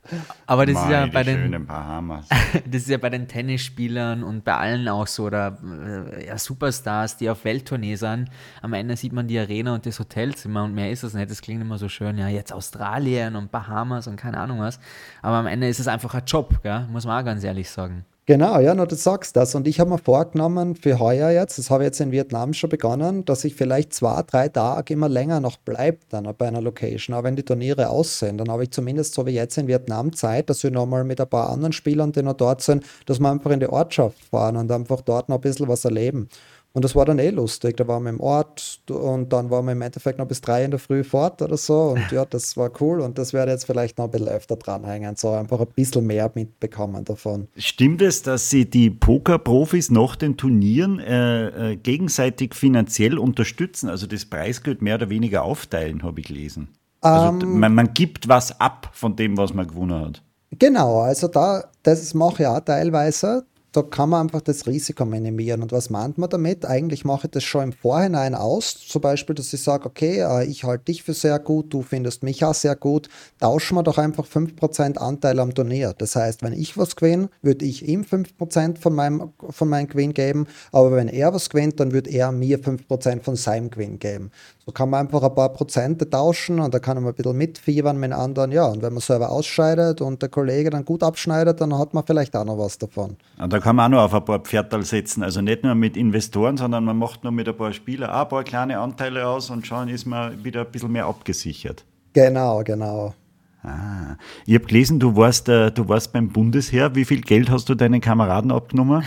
Aber das Meine ist ja bei den *laughs* das ist ja bei den Tennisspielern und bei allen auch so oder äh, ja, Superstars, die auf Welttournee sind. Am Ende sieht man die Arena und das Hotelzimmer und mehr ist es nicht. Das klingt immer so schön. Ja, jetzt Australien und Bahamas und keine Ahnung was. Aber am Ende ist es einfach ein Job, gell? muss man auch ganz ehrlich sagen. Genau, ja, nur du sagst das. Und ich habe mir vorgenommen für heuer jetzt, das habe ich jetzt in Vietnam schon begonnen, dass ich vielleicht zwei, drei Tage immer länger noch bleibe dann bei einer Location. Aber wenn die Turniere aussehen, dann habe ich zumindest so wie jetzt in Vietnam Zeit, dass wir nochmal mit ein paar anderen Spielern, die noch dort sind, dass wir einfach in die Ortschaft fahren und einfach dort noch ein bisschen was erleben. Und das war dann eh lustig. Da waren wir im Ort und dann waren wir im Endeffekt noch bis drei in der Früh fort oder so. Und ja, das war cool. Und das werde jetzt vielleicht noch ein bisschen öfter dranhängen, so einfach ein bisschen mehr mitbekommen davon. Stimmt es, dass Sie die Pokerprofis nach den Turnieren äh, äh, gegenseitig finanziell unterstützen, also das Preisgeld mehr oder weniger aufteilen, habe ich gelesen? Also ähm, man, man gibt was ab von dem, was man gewonnen hat. Genau, also da, das mache ich auch teilweise da kann man einfach das Risiko minimieren. Und was meint man damit? Eigentlich mache ich das schon im Vorhinein aus. Zum Beispiel, dass ich sage, okay, äh, ich halte dich für sehr gut, du findest mich auch sehr gut. Tauschen wir doch einfach 5% Anteil am Turnier. Das heißt, wenn ich was gewinne, würde ich ihm 5% von meinem, von meinem Gewinn geben. Aber wenn er was gewinnt, dann würde er mir 5% von seinem Gewinn geben. So kann man einfach ein paar Prozente tauschen und da kann man ein bisschen mitfiebern mit anderen. Ja, und wenn man selber ausscheidet und der Kollege dann gut abschneidet, dann hat man vielleicht auch noch was davon. Und da kann man auch noch auf ein paar Pferdal setzen. Also nicht nur mit Investoren, sondern man macht nur mit ein paar Spielern auch ein paar kleine Anteile aus und schon ist man wieder ein bisschen mehr abgesichert. Genau, genau. Ah, ich habe gelesen, du warst, äh, du warst beim Bundesheer. Wie viel Geld hast du deinen Kameraden abgenommen?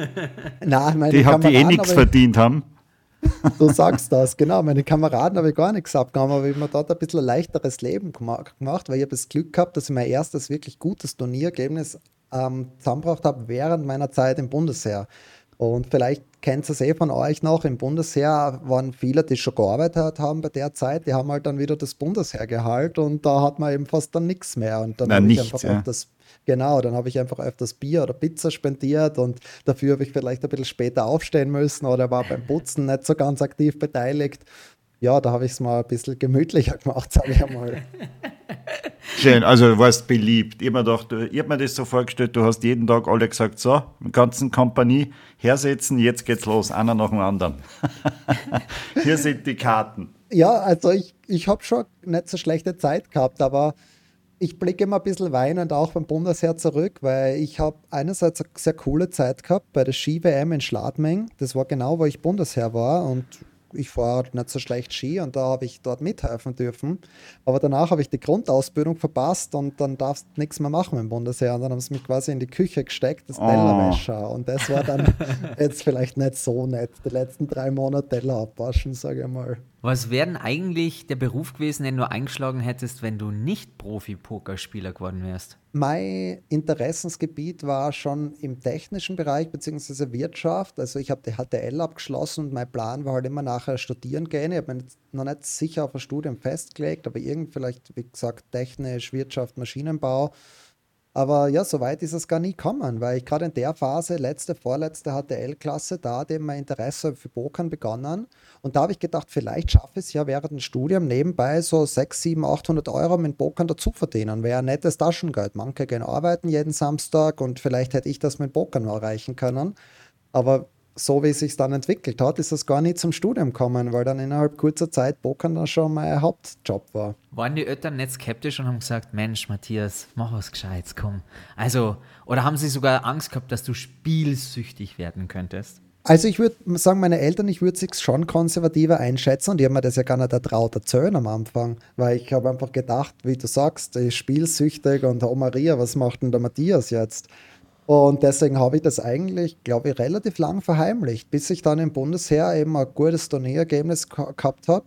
*laughs* Nein, meine die haben die eh nichts verdient haben. Du sagst das, genau. Meine Kameraden habe ich gar nichts abgenommen, aber ich habe mir dort ein bisschen ein leichteres Leben gemacht, weil ich habe das Glück gehabt, dass ich mein erstes wirklich gutes Turnierergebnis ähm, zusammengebracht habe während meiner Zeit im Bundesheer. Und vielleicht kennt ihr es eh von euch noch, im Bundesheer waren viele, die schon gearbeitet haben bei der Zeit, die haben halt dann wieder das Bundesheer gehalten und da hat man eben fast dann nichts mehr. Und dann habe ich einfach ja. das Genau, dann habe ich einfach öfters Bier oder Pizza spendiert und dafür habe ich vielleicht ein bisschen später aufstehen müssen oder war beim Putzen nicht so ganz aktiv beteiligt. Ja, da habe ich es mal ein bisschen gemütlicher gemacht, sage ich einmal. *laughs* Schön, also du warst beliebt. Ich habe mir, hab mir das so vorgestellt, du hast jeden Tag alle gesagt, so, mit ganzen Kompanie hersetzen, jetzt geht's los, einer nach dem anderen. *laughs* Hier sind die Karten. Ja, also ich, ich habe schon nicht so schlechte Zeit gehabt, aber ich blicke immer ein bisschen weinend auch beim Bundesheer zurück, weil ich habe einerseits eine sehr coole Zeit gehabt bei der Ski-WM in Schladming. Das war genau, wo ich Bundesheer war und ich fahre nicht so schlecht Ski und da habe ich dort mithelfen dürfen. Aber danach habe ich die Grundausbildung verpasst und dann darfst du nichts mehr machen im Bundesheer. Und dann haben sie mich quasi in die Küche gesteckt, das oh. Tellerwäscher. Und das war dann *laughs* jetzt vielleicht nicht so nett. Die letzten drei Monate Teller abwaschen, sage ich mal. Was wäre denn eigentlich der Beruf gewesen, den du eingeschlagen hättest, wenn du nicht Profi-Pokerspieler geworden wärst? Mein Interessensgebiet war schon im technischen Bereich bzw. Wirtschaft. Also ich habe die HTL abgeschlossen und mein Plan war halt immer nachher studieren gehen. Ich habe mich noch nicht sicher auf ein Studium festgelegt, aber irgend vielleicht, wie gesagt, technisch, Wirtschaft, Maschinenbau aber ja, so weit ist es gar nie gekommen, weil ich gerade in der Phase, letzte, vorletzte HTL-Klasse, da hat eben mein Interesse für Pokern begonnen. Und da habe ich gedacht, vielleicht schaffe ich es ja während dem Studium nebenbei so 6, 7, 800 Euro mit Pokern dazu verdienen. Wäre ein nettes Taschengeld. Manche gehen arbeiten jeden Samstag und vielleicht hätte ich das mit Pokern erreichen können. Aber so wie es sich dann entwickelt hat, ist es gar nicht zum Studium gekommen, weil dann innerhalb kurzer Zeit Pokern dann schon mein Hauptjob war. Waren die Eltern nicht skeptisch und haben gesagt, Mensch, Matthias, mach was Gescheites, komm. Also, oder haben sie sogar Angst gehabt, dass du spielsüchtig werden könntest? Also ich würde sagen, meine Eltern, ich würde sich schon konservativer einschätzen und die haben mir das ja gar nicht ertraut erzählen am Anfang, weil ich habe einfach gedacht, wie du sagst, ich spielsüchtig und oh Maria, was macht denn der Matthias jetzt? Und deswegen habe ich das eigentlich, glaube ich, relativ lang verheimlicht, bis ich dann im Bundesheer eben ein gutes Turnierergebnis gehabt habe.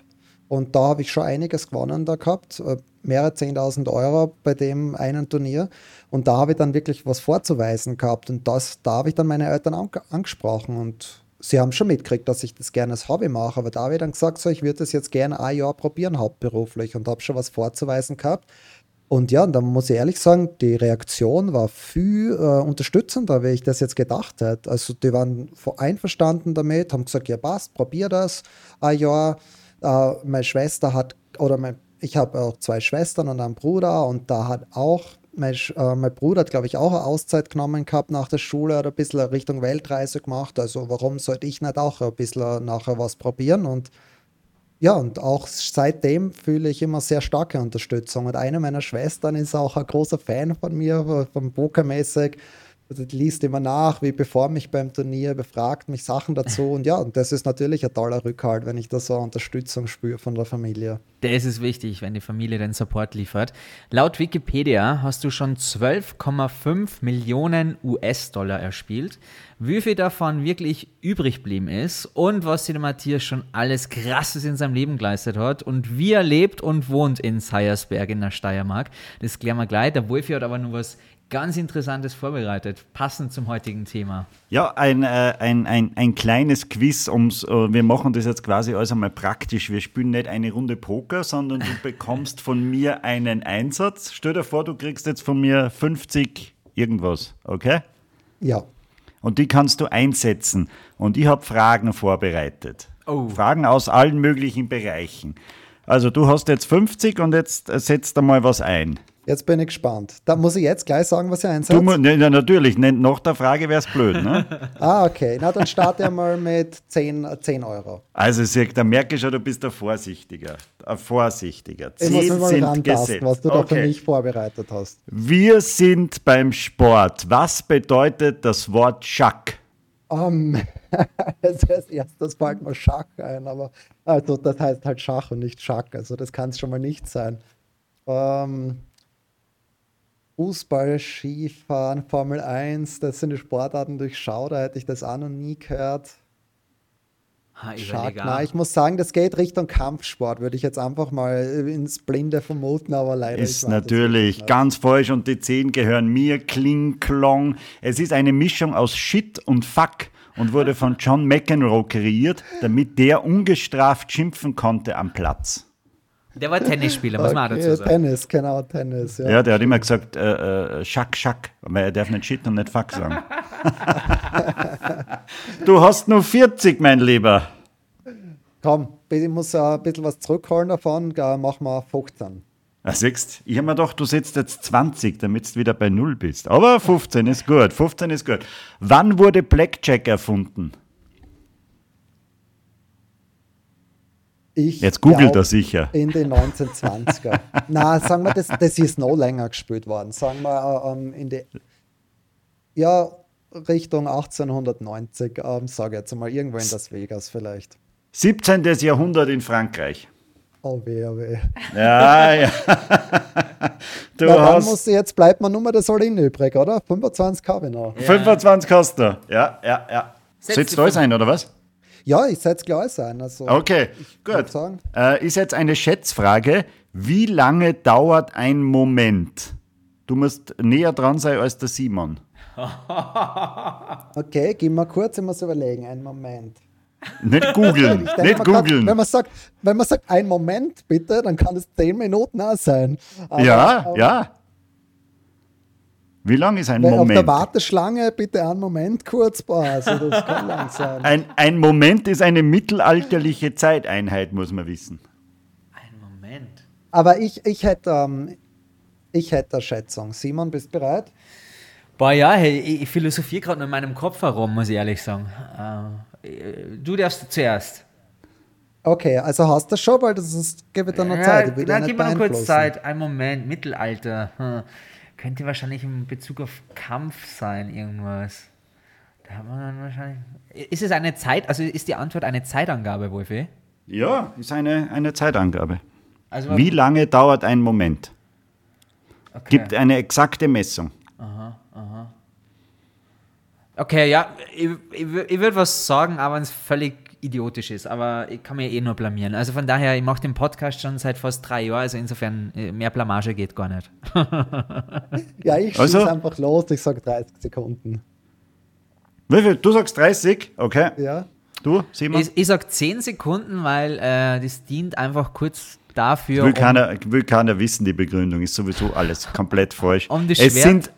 Und da habe ich schon einiges gewonnen da gehabt, äh, mehrere 10.000 Euro bei dem einen Turnier. Und da habe ich dann wirklich was vorzuweisen gehabt. Und das, da habe ich dann meine Eltern an, angesprochen. Und sie haben schon mitgekriegt, dass ich das gerne als Hobby mache. Aber da habe ich dann gesagt, so, ich würde das jetzt gerne ein Jahr probieren, hauptberuflich. Und habe schon was vorzuweisen gehabt. Und ja, da muss ich ehrlich sagen, die Reaktion war viel äh, unterstützender, wie ich das jetzt gedacht hätte. Also die waren einverstanden damit, haben gesagt, ja passt, probier das ein Jahr. Äh, meine Schwester hat, oder mein, ich habe auch zwei Schwestern und einen Bruder und da hat auch, mein, äh, mein Bruder hat glaube ich auch eine Auszeit genommen gehabt nach der Schule oder ein bisschen Richtung Weltreise gemacht. Also warum sollte ich nicht auch ein bisschen nachher was probieren und ja, und auch seitdem fühle ich immer sehr starke Unterstützung. Und eine meiner Schwestern ist auch ein großer Fan von mir, vom Pokermäßig. Also liest immer nach, wie bevor mich beim Turnier, befragt mich Sachen dazu. *laughs* Und ja, und das ist natürlich ein toller Rückhalt, wenn ich da so Unterstützung spüre von der Familie. Das ist wichtig, wenn die Familie den Support liefert. Laut Wikipedia hast du schon 12,5 Millionen US-Dollar erspielt. Wie viel davon wirklich übrig geblieben ist und was der Matthias schon alles Krasses in seinem Leben geleistet hat und wie er lebt und wohnt in Seiersberg in der Steiermark. Das klären wir gleich. Der Wolfi hat aber nur was ganz Interessantes vorbereitet, passend zum heutigen Thema. Ja, ein, äh, ein, ein, ein kleines Quiz. Ums, äh, wir machen das jetzt quasi alles einmal praktisch. Wir spielen nicht eine Runde Poker, sondern du *laughs* bekommst von mir einen Einsatz. Stell dir vor, du kriegst jetzt von mir 50 irgendwas, okay? Ja. und die kannst du einsetzen. Und ich habe Fragen vorbereitet. Oh. Fragen aus allen möglichen Bereichen. Also du hast jetzt 50 und jetzt setzt da mal was ein. Jetzt bin ich gespannt. Da muss ich jetzt gleich sagen, was ich einsetze. Du, ne, natürlich, ne, nach der Frage wäre es blöd. Ne? *laughs* ah, okay. Na, dann starte ich mal mit 10, 10 Euro. Also, da merke ich schon, du bist ein Vorsichtiger. Ein Vorsichtiger. 10 ich muss mal sind gesetzt. was du okay. da für mich vorbereitet hast. Wir sind beim Sport. Was bedeutet das Wort Schach? Um, also *laughs* als erstes fällt mir Schach ein, aber also das heißt halt Schach und nicht Schach. Also das kann es schon mal nicht sein. Um, Fußball, Skifahren, Formel 1, das sind die Sportarten durchschaut, da hätte ich das auch noch nie gehört. Ha, nein, ich muss sagen, das geht Richtung Kampfsport, würde ich jetzt einfach mal ins Blinde vermuten, aber leider ist natürlich ganz falsch und die zehn gehören mir, Kling Klong. Es ist eine Mischung aus Shit und Fuck und wurde von *laughs* John McEnroe kreiert, damit der ungestraft schimpfen konnte am Platz. Der war Tennisspieler, muss man auch dazu sagen. Tennis, genau, Tennis. Ja, ja der hat immer gesagt, äh, äh, Schack, Schack, weil er darf nicht Shit und nicht Fuck sagen. *laughs* du hast nur 40, mein Lieber. Komm, ich muss ein bisschen was zurückholen davon, machen wir 15. Ah, siehst, ich habe mir gedacht, du setzt jetzt 20, damit du wieder bei Null bist. Aber 15 ist gut, 15 ist gut. Wann wurde Blackjack erfunden? Ich Jetzt googelt er sicher. In den 1920er. *laughs* Na, sagen wir, das, das ist noch länger gespielt worden. Sagen wir ähm, in die ja, Richtung 1890, ähm, sage jetzt mal, irgendwo in Las Vegas vielleicht. 17. Jahrhundert in Frankreich. Oh weh, oh weh. Ja, ja. *laughs* du Na, hast... musst du, jetzt bleibt mir nur mal das All-In übrig, oder? 25 habe ich noch. Ja. 25 hast du. Ja, ja, ja. Sollst du sein, oder was? Ja, ich setze gleich ein. Also, okay, gut. Äh, ist jetzt eine Schätzfrage. Wie lange dauert ein Moment? Du musst näher dran sein als der Simon. *laughs* okay, gib mal kurz, ich muss überlegen. Einen Moment. Nicht googeln, *laughs* nicht googeln. Wenn man, sagt, wenn man sagt, einen Moment bitte, dann kann es zehn Minuten auch sein. Aber, ja, aber, ja. Wie lang ist ein Moment? Auf der Warteschlange bitte einen Moment kurz. Boah, also das kann lang sein. Ein, ein Moment ist eine mittelalterliche Zeiteinheit, muss man wissen. Ein Moment. Aber ich, ich hätte ähm, ich hätte eine Schätzung. Simon, bist du bereit? Boah, ja, hey, ich philosophiere gerade in meinem Kopf herum, muss ich ehrlich sagen. Äh, du darfst zuerst. Okay, also hast du das schon, weil das ist, gebe dann noch Zeit. Ja, dann gib mir noch kurz Zeit. Ein Moment, Mittelalter. Hm. Könnte wahrscheinlich in Bezug auf Kampf sein, irgendwas. Da haben wir dann wahrscheinlich. Ist es eine Zeit, also ist die Antwort eine Zeitangabe, Wolfi? Ja, ist eine, eine Zeitangabe. Also, Wie lange dauert ein Moment? Okay. Gibt eine exakte Messung. Aha, aha. Okay, ja, ich, ich, ich würde was sagen, aber es völlig idiotisch ist, aber ich kann mir eh nur blamieren. Also von daher, ich mache den Podcast schon seit fast drei Jahren, also insofern äh, mehr Blamage geht gar nicht. *laughs* ja, ich schieße also? einfach los, ich sage 30 Sekunden. Wie viel? Du sagst 30? Okay. Ja. Du, Simon? Ich, ich sage 10 Sekunden, weil äh, das dient einfach kurz dafür. Will, um, keiner, will keiner wissen, die Begründung ist sowieso alles komplett falsch. Um es, sind,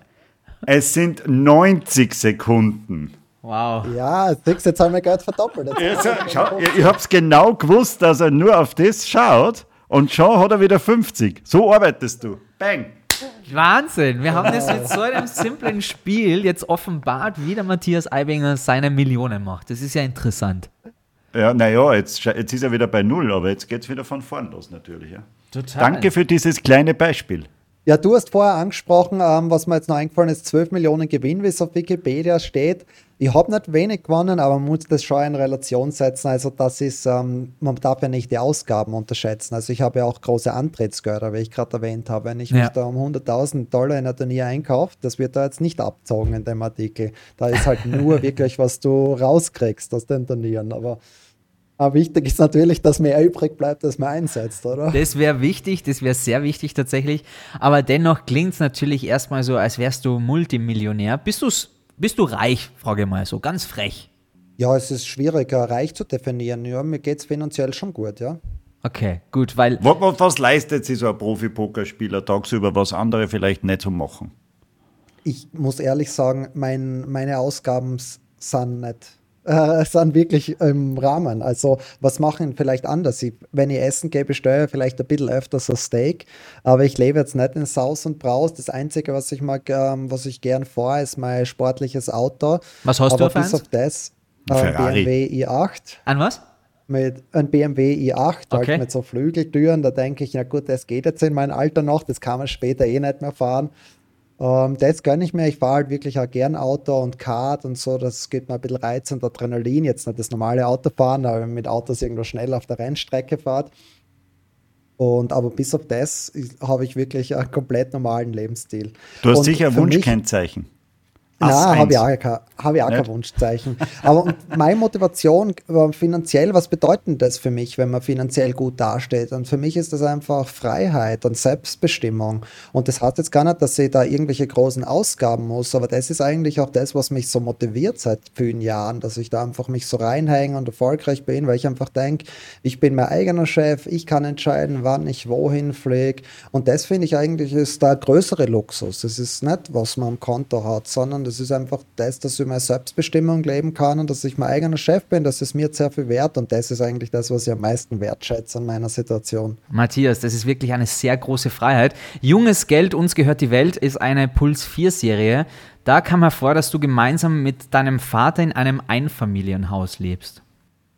es sind 90 Sekunden. Wow. Ja, jetzt haben wir gerade verdoppelt. Jetzt, schau, ich, ich habe es genau gewusst, dass er nur auf das schaut und schon hat er wieder 50. So arbeitest du. Bang. Wahnsinn. Wir haben das mit so einem simplen Spiel jetzt offenbart, wie der Matthias Eibinger seine Millionen macht. Das ist ja interessant. Ja, naja, jetzt, jetzt ist er wieder bei Null, aber jetzt geht es wieder von vorn los natürlich. Ja. Total. Danke für dieses kleine Beispiel. Ja, du hast vorher angesprochen, ähm, was mir jetzt noch eingefallen ist, 12 Millionen Gewinn, wie es auf Wikipedia steht. Ich habe nicht wenig gewonnen, aber man muss das schon in Relation setzen. Also das ist, ähm, man darf ja nicht die Ausgaben unterschätzen. Also ich habe ja auch große Antrittsgelder, wie ich gerade erwähnt habe. Wenn ich ja. mich da um 100.000 Dollar in ein Turnier einkaufe, das wird da jetzt nicht abzogen in dem Artikel. Da ist halt nur *laughs* wirklich, was du rauskriegst aus den Turnieren. Aber aber wichtig ist natürlich, dass mehr übrig bleibt, dass man einsetzt, oder? Das wäre wichtig, das wäre sehr wichtig tatsächlich. Aber dennoch klingt es natürlich erstmal so, als wärst du Multimillionär. Bist, du's, bist du reich, frage ich mal so, ganz frech? Ja, es ist schwieriger, reich zu definieren. Ja, mir geht es finanziell schon gut, ja. Okay, gut, weil. Was, was, was leistet sich so ein Profi-Pokerspieler tagsüber, was andere vielleicht nicht so machen? ich muss ehrlich sagen, mein, meine Ausgaben sind nicht äh, sind wirklich im Rahmen. Also, was machen vielleicht anders? Ich, wenn ich essen gehe, bestelle vielleicht ein bisschen öfter so Steak, aber ich lebe jetzt nicht in Saus und Braus. Das Einzige, was ich mag, ähm, was ich gern fahre, ist mein sportliches Auto. Was hast aber du auf bis eins? auf das äh, BMW i8. An was? Mit einem BMW i8, Okay. halt mit so Flügeltüren. Da denke ich, na gut, das geht jetzt in meinem Alter noch, das kann man später eh nicht mehr fahren. Ähm, das gönne ich mir. Ich fahre halt wirklich auch gern Auto und Kart und so. Das gibt mir ein bisschen Reiz und Adrenalin. Jetzt nicht das normale Autofahren, aber mit Autos irgendwo schnell auf der Rennstrecke fahrt. Und aber bis auf das habe ich wirklich einen komplett normalen Lebensstil. Du hast Und sicher ein Wunschkennzeichen. Nein, habe ich auch, kein- hab ich auch kein? Wunschzeichen. Aber meine Motivation äh, finanziell, was bedeutet das für mich, wenn man finanziell gut dasteht? Und für mich ist das einfach Freiheit und Selbstbestimmung. Und das heißt jetzt gar nicht, dass ich da irgendwelche großen Ausgaben muss, aber das ist eigentlich auch das, was mich so motiviert seit vielen Jahren, dass ich da einfach mich so reinhänge und erfolgreich bin, weil ich einfach denke, ich bin mein eigener Chef, ich kann entscheiden, wann ich wohin fliege. Und das finde ich eigentlich ist der größere Luxus. Das ist nicht, was man am Konto hat, sondern das ist einfach das, dass ich meine Selbstbestimmung leben kann und dass ich mein eigener Chef bin. Das ist mir sehr viel wert und das ist eigentlich das, was ich am meisten wertschätze an meiner Situation. Matthias, das ist wirklich eine sehr große Freiheit. Junges Geld, uns gehört die Welt ist eine Puls 4 Serie. Da kam hervor, dass du gemeinsam mit deinem Vater in einem Einfamilienhaus lebst.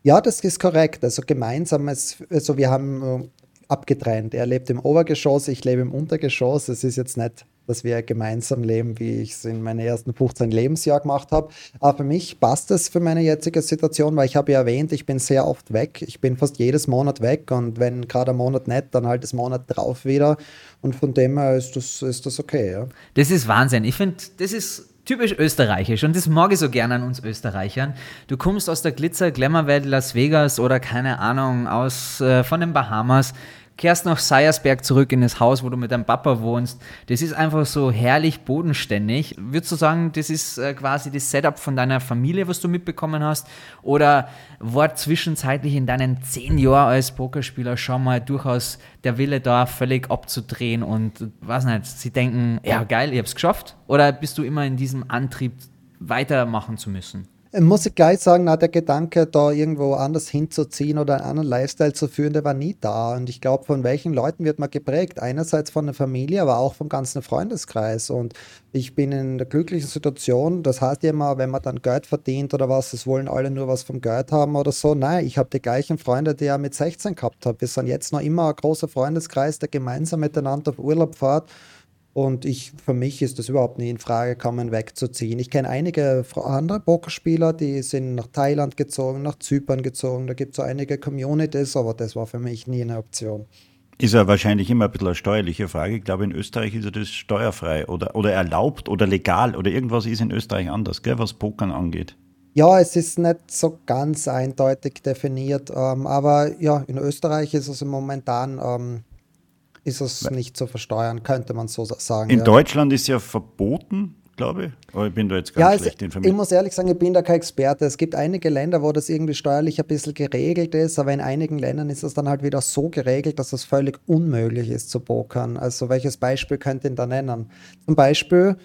Ja, das ist korrekt. Also gemeinsames, also wir haben äh, abgetrennt. Er lebt im Obergeschoss, ich lebe im Untergeschoss. Es ist jetzt nicht, dass wir gemeinsam leben, wie ich es in meinen ersten 15 Lebensjahr gemacht habe. Aber für mich passt es für meine jetzige Situation, weil ich habe ja erwähnt, ich bin sehr oft weg. Ich bin fast jedes Monat weg und wenn gerade ein Monat nicht, dann halt das Monat drauf wieder. Und von dem her ist das, ist das okay. Ja. Das ist Wahnsinn. Ich finde, das ist typisch österreichisch und das mag ich so gerne an uns Österreichern. Du kommst aus der Glitzer-Glamour-Welt Las Vegas oder keine Ahnung, aus äh, von den Bahamas, kehrst nach Seiersberg zurück in das Haus, wo du mit deinem Papa wohnst. Das ist einfach so herrlich bodenständig. Würdest du sagen, das ist äh, quasi das Setup von deiner Familie, was du mitbekommen hast? Oder war zwischenzeitlich in deinen zehn Jahren als Pokerspieler schon mal durchaus der Wille da, völlig abzudrehen und, weiß nicht, sie denken, ja geil, ich hab's geschafft? Oder bist du immer in diesem Antrieb, weitermachen zu müssen? Äh, Muss ich gleich sagen, na, der Gedanke, da irgendwo anders hinzuziehen oder einen anderen Lifestyle zu führen, der war nie da. Und ich glaube, von welchen Leuten wird man geprägt? Einerseits von der Familie, aber auch vom ganzen Freundeskreis. Und ich bin in der glücklichen Situation, das heißt ja immer, wenn man dann Geld verdient oder was, das wollen alle nur was vom Geld haben oder so. Nein, ich habe die gleichen Freunde, die ich mit 16 gehabt habe. Wir sind jetzt noch immer ein großer Freundeskreis, der gemeinsam miteinander auf Urlaub fährt. Und ich, für mich ist das überhaupt nie in Frage gekommen, wegzuziehen. Ich kenne einige andere Pokerspieler, die sind nach Thailand gezogen, nach Zypern gezogen. Da gibt es so einige Communities, aber das war für mich nie eine Option. Ist ja wahrscheinlich immer ein bisschen eine steuerliche Frage. Ich glaube, in Österreich ist ja das steuerfrei oder, oder erlaubt oder legal oder irgendwas ist in Österreich anders, gell, was Pokern angeht. Ja, es ist nicht so ganz eindeutig definiert, ähm, aber ja, in Österreich ist es momentan ähm, ist es nicht zu versteuern, könnte man so sa- sagen. In ja. Deutschland ist ja verboten, glaube ich. Aber ich bin da jetzt ganz Ja, schlecht ich informiert. muss ehrlich sagen, ich bin da kein Experte. Es gibt einige Länder, wo das irgendwie steuerlich ein bisschen geregelt ist, aber in einigen Ländern ist es dann halt wieder so geregelt, dass es völlig unmöglich ist zu pokern. Also welches Beispiel könnt ihr da nennen? Zum Beispiel,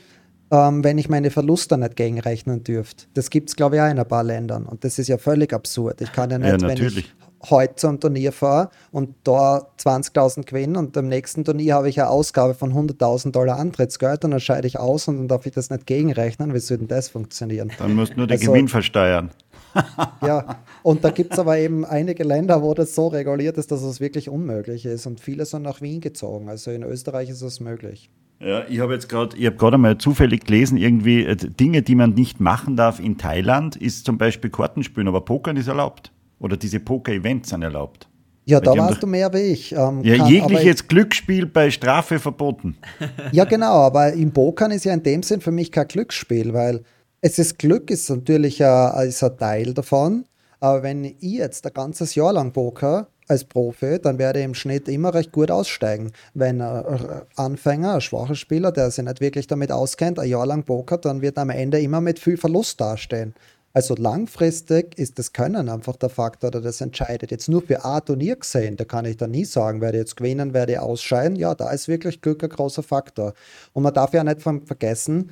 ähm, wenn ich meine Verluste nicht gegenrechnen dürfte. Das gibt es, glaube ich, auch in ein paar Ländern. Und das ist ja völlig absurd. Ich kann ja nicht, wenn natürlich. ich heute zum Turnier fahre und da 20.000 gewinne und am nächsten Turnier habe ich eine Ausgabe von 100.000 Dollar Antrittsgeld und dann scheide ich aus und dann darf ich das nicht gegenrechnen. Wie soll denn das funktionieren? Dann musst du nur den Also- Gewinn versteuern. *laughs* Ja, und da gibt es aber eben einige Länder, wo das so reguliert ist, dass es wirklich unmöglich ist und viele sind nach Wien gezogen. Also in Österreich ist es möglich. Ja, ich habe jetzt gerade, ich habe gerade einmal zufällig gelesen, irgendwie äh, Dinge, die man nicht machen darf in Thailand, ist zum Beispiel Kartenspielen, aber Pokern ist erlaubt. Oder diese Poker-Events sind erlaubt. Ja, Weil da doch- du mehr wie ich. Ähm, Ja, kann- jegliches Glücksspiel bei Strafe verboten. *laughs* Ja, genau, aber im Pokern ist ja in dem Sinn für mich kein Glücksspiel, weil es ist Glück, ist natürlich ein, ist ein Teil davon. Aber wenn ich jetzt ein ganzes Jahr lang poker als Profi, dann werde ich im Schnitt immer recht gut aussteigen. Wenn ein Anfänger, ein schwacher Spieler, der sich nicht wirklich damit auskennt, ein Jahr lang pokert, dann wird er am Ende immer mit viel Verlust dastehen. Also langfristig ist das Können einfach der Faktor, der das entscheidet. Jetzt nur für ein Turnier gesehen, da kann ich da nie sagen, werde ich jetzt gewinnen, werde ich ausscheiden. Ja, da ist wirklich Glück ein großer Faktor. Und man darf ja nicht vergessen,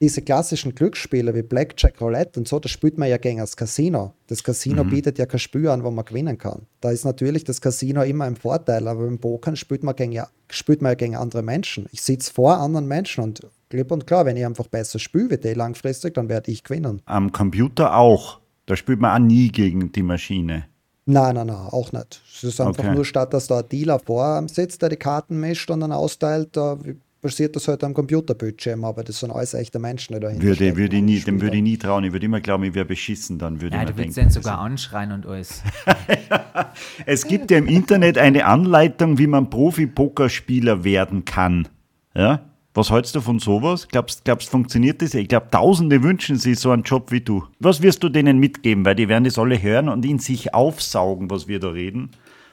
diese klassischen Glücksspiele wie Blackjack, Roulette und so, das spielt man ja gegen das Casino. Das Casino mhm. bietet ja kein Spiel an, wo man gewinnen kann. Da ist natürlich das Casino immer ein Vorteil, aber beim Pokern spielt man, gegen, spielt man ja gegen andere Menschen. Ich sitze vor anderen Menschen und klipp und klar, wenn ich einfach besser spiele wie die langfristig, dann werde ich gewinnen. Am Computer auch. Da spielt man auch nie gegen die Maschine. Nein, nein, nein, auch nicht. Es ist einfach okay. nur statt, dass da ein Dealer vor sitzt, der die Karten mischt und dann austeilt, da passiert das halt am Computerbildschirm, aber das sind alles echte Menschen, die dahinter würde, würde ich nie, Dem würde ich nie trauen. Ich würde immer glauben, ich wäre beschissen. Dann würde ja, du würdest den sogar anschreien und alles. *laughs* es gibt ja im Internet eine Anleitung, wie man Profi-Pokerspieler werden kann. Ja? Was hältst du von sowas? Glaubst du, funktioniert das? Ich glaube, Tausende wünschen sich so einen Job wie du. Was wirst du denen mitgeben? Weil die werden das alle hören und in sich aufsaugen, was wir da reden.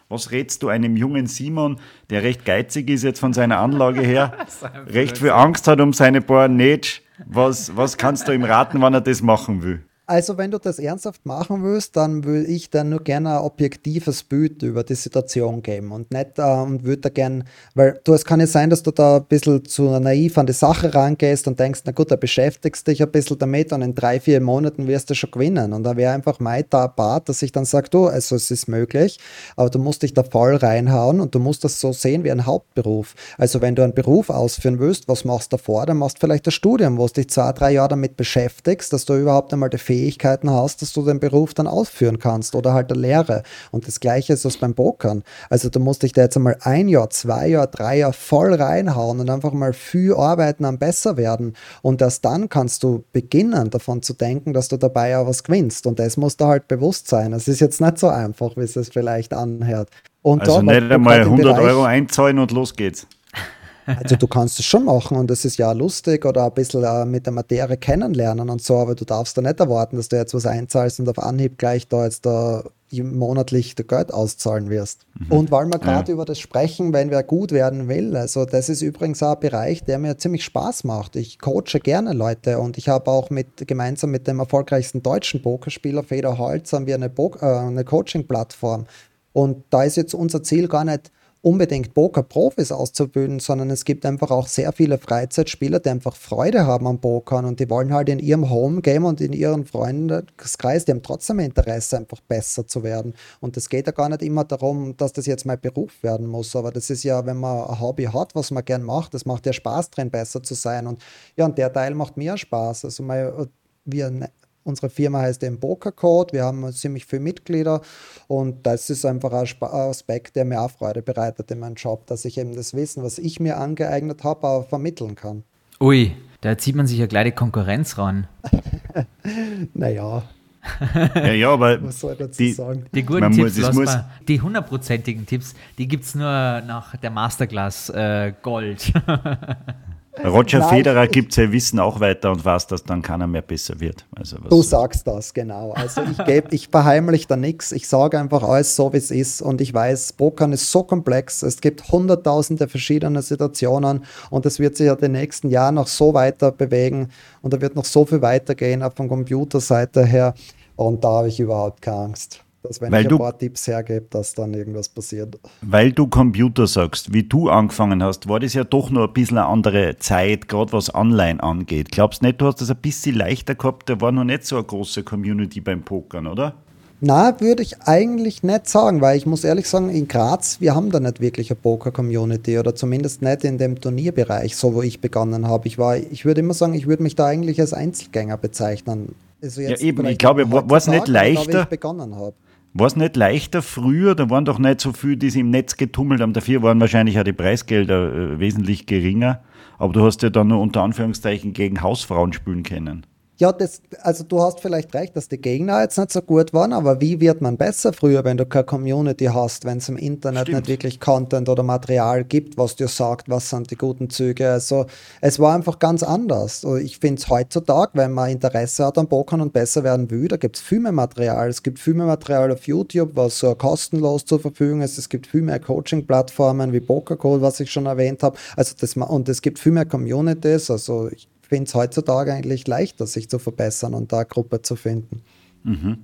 Was rätst du einem jungen Simon, der recht geizig ist jetzt von seiner Anlage her, *laughs* recht viel Angst hat um seine paar Netsch? Was, was kannst du ihm raten, wann er das machen will? Also wenn du das ernsthaft machen willst, dann will ich dann nur gerne ein objektives Bild über die Situation geben und nicht äh, und würde da gern, weil du, es kann ja sein, dass du da ein bisschen zu naiv an die Sache rangehst und denkst, na gut, da beschäftigst dich ein bisschen damit und in drei, vier Monaten wirst du schon gewinnen. Und da wäre einfach mein Part, dass ich dann sage, du, also es ist möglich, aber du musst dich da voll reinhauen und du musst das so sehen wie ein Hauptberuf. Also wenn du einen Beruf ausführen willst, was machst du davor? Dann machst du vielleicht ein Studium, wo du dich zwei, drei Jahre damit beschäftigst, dass du überhaupt einmal die Fähigkeiten hast, dass du den Beruf dann ausführen kannst oder halt eine Lehre. Und das Gleiche ist es beim Pokern. Also du musst dich da jetzt einmal ein Jahr, zwei Jahr, drei Jahr voll reinhauen und einfach mal viel arbeiten am besser werden. Und erst dann kannst du beginnen, davon zu denken, dass du dabei auch was gewinnst. Und das muss da halt bewusst sein. Es ist jetzt nicht so einfach, wie es es vielleicht anhört. Und also da, nicht einmal 100 Bereich, Euro einzahlen und los geht's. Also du kannst es schon machen und es ist ja lustig oder ein bisschen äh, mit der Materie kennenlernen und so, aber du darfst da nicht erwarten, dass du jetzt was einzahlst und auf Anhieb gleich da jetzt da monatlich der Geld auszahlen wirst. Mhm. Und weil wir gerade ja. über das sprechen, wenn wer gut werden will, also das ist übrigens auch ein Bereich, der mir ziemlich Spaß macht. Ich coache gerne Leute und ich habe auch mit gemeinsam mit dem erfolgreichsten deutschen Pokerspieler Feder Holz haben wir eine, äh, eine Coaching-Plattform. Und da ist jetzt unser Ziel gar nicht, unbedingt Poker-Profis auszubilden, sondern es gibt einfach auch sehr viele Freizeitspieler, die einfach Freude haben am Pokern und die wollen halt in ihrem Home-Game und in ihren Freundeskreis, die haben trotzdem Interesse, einfach besser zu werden. Und es geht ja gar nicht immer darum, dass das jetzt mein Beruf werden muss, aber das ist ja, wenn man ein Hobby hat, was man gern macht, das macht ja Spaß drin, besser zu sein. Und ja, und der Teil macht mir Spaß. Also mal, wir Unsere Firma heißt Poker Code. Wir haben ziemlich viele Mitglieder und das ist einfach ein Aspekt, der mir auch Freude bereitet in meinem Job, dass ich eben das Wissen, was ich mir angeeignet habe, auch vermitteln kann. Ui, da zieht man sich ja gleich die Konkurrenz ran. *laughs* naja, ja, ja, aber *laughs* was soll dazu die, sagen? Die guten Tipps, muss, muss die hundertprozentigen Tipps, die gibt es nur nach der Masterclass äh, Gold. *laughs* Roger Nein, Federer gibt sein Wissen auch weiter und weiß, dass dann keiner mehr besser wird. Also du sagst das, genau. Also ich gebe, ich verheimlich da nichts. Ich sage einfach alles so, wie es ist. Und ich weiß, Pokern ist so komplex. Es gibt hunderttausende verschiedene Situationen und es wird sich ja den nächsten Jahren noch so weiter bewegen und da wird noch so viel weitergehen, auch von Computerseite her. Und da habe ich überhaupt keine Angst dass wenn weil ich ein paar Tipps hergebe, dass dann irgendwas passiert. Weil du Computer sagst, wie du angefangen hast, war das ja doch noch ein bisschen eine andere Zeit, gerade was online angeht. Glaubst du nicht, du hast das ein bisschen leichter gehabt, da war noch nicht so eine große Community beim Pokern, oder? Na, würde ich eigentlich nicht sagen, weil ich muss ehrlich sagen, in Graz, wir haben da nicht wirklich eine Poker-Community oder zumindest nicht in dem Turnierbereich, so wo ich begonnen habe. Ich war, ich würde immer sagen, ich würde mich da eigentlich als Einzelgänger bezeichnen. Also ja, eben, ich glaube, war es nicht leichter? Ich begonnen habe. War es nicht leichter früher? Da waren doch nicht so viele, die sich im Netz getummelt haben. Dafür waren wahrscheinlich auch die Preisgelder äh, wesentlich geringer. Aber du hast ja dann nur unter Anführungszeichen gegen Hausfrauen spielen können. Ja, das, also du hast vielleicht recht, dass die Gegner jetzt nicht so gut waren, aber wie wird man besser früher, wenn du keine Community hast, wenn es im Internet Stimmt. nicht wirklich Content oder Material gibt, was dir sagt, was sind die guten Züge. Also es war einfach ganz anders. Ich finde es heutzutage, wenn man Interesse hat am Pokern und besser werden will, da gibt es viel mehr Material. Es gibt viel mehr Material auf YouTube, was uh, kostenlos zur Verfügung ist. Es gibt viel mehr Coaching-Plattformen wie PokerCode, was ich schon erwähnt habe. Also das, und es gibt viel mehr Communities. Also ich, finde es heutzutage eigentlich leichter, sich zu verbessern und da eine Gruppe zu finden. Mhm.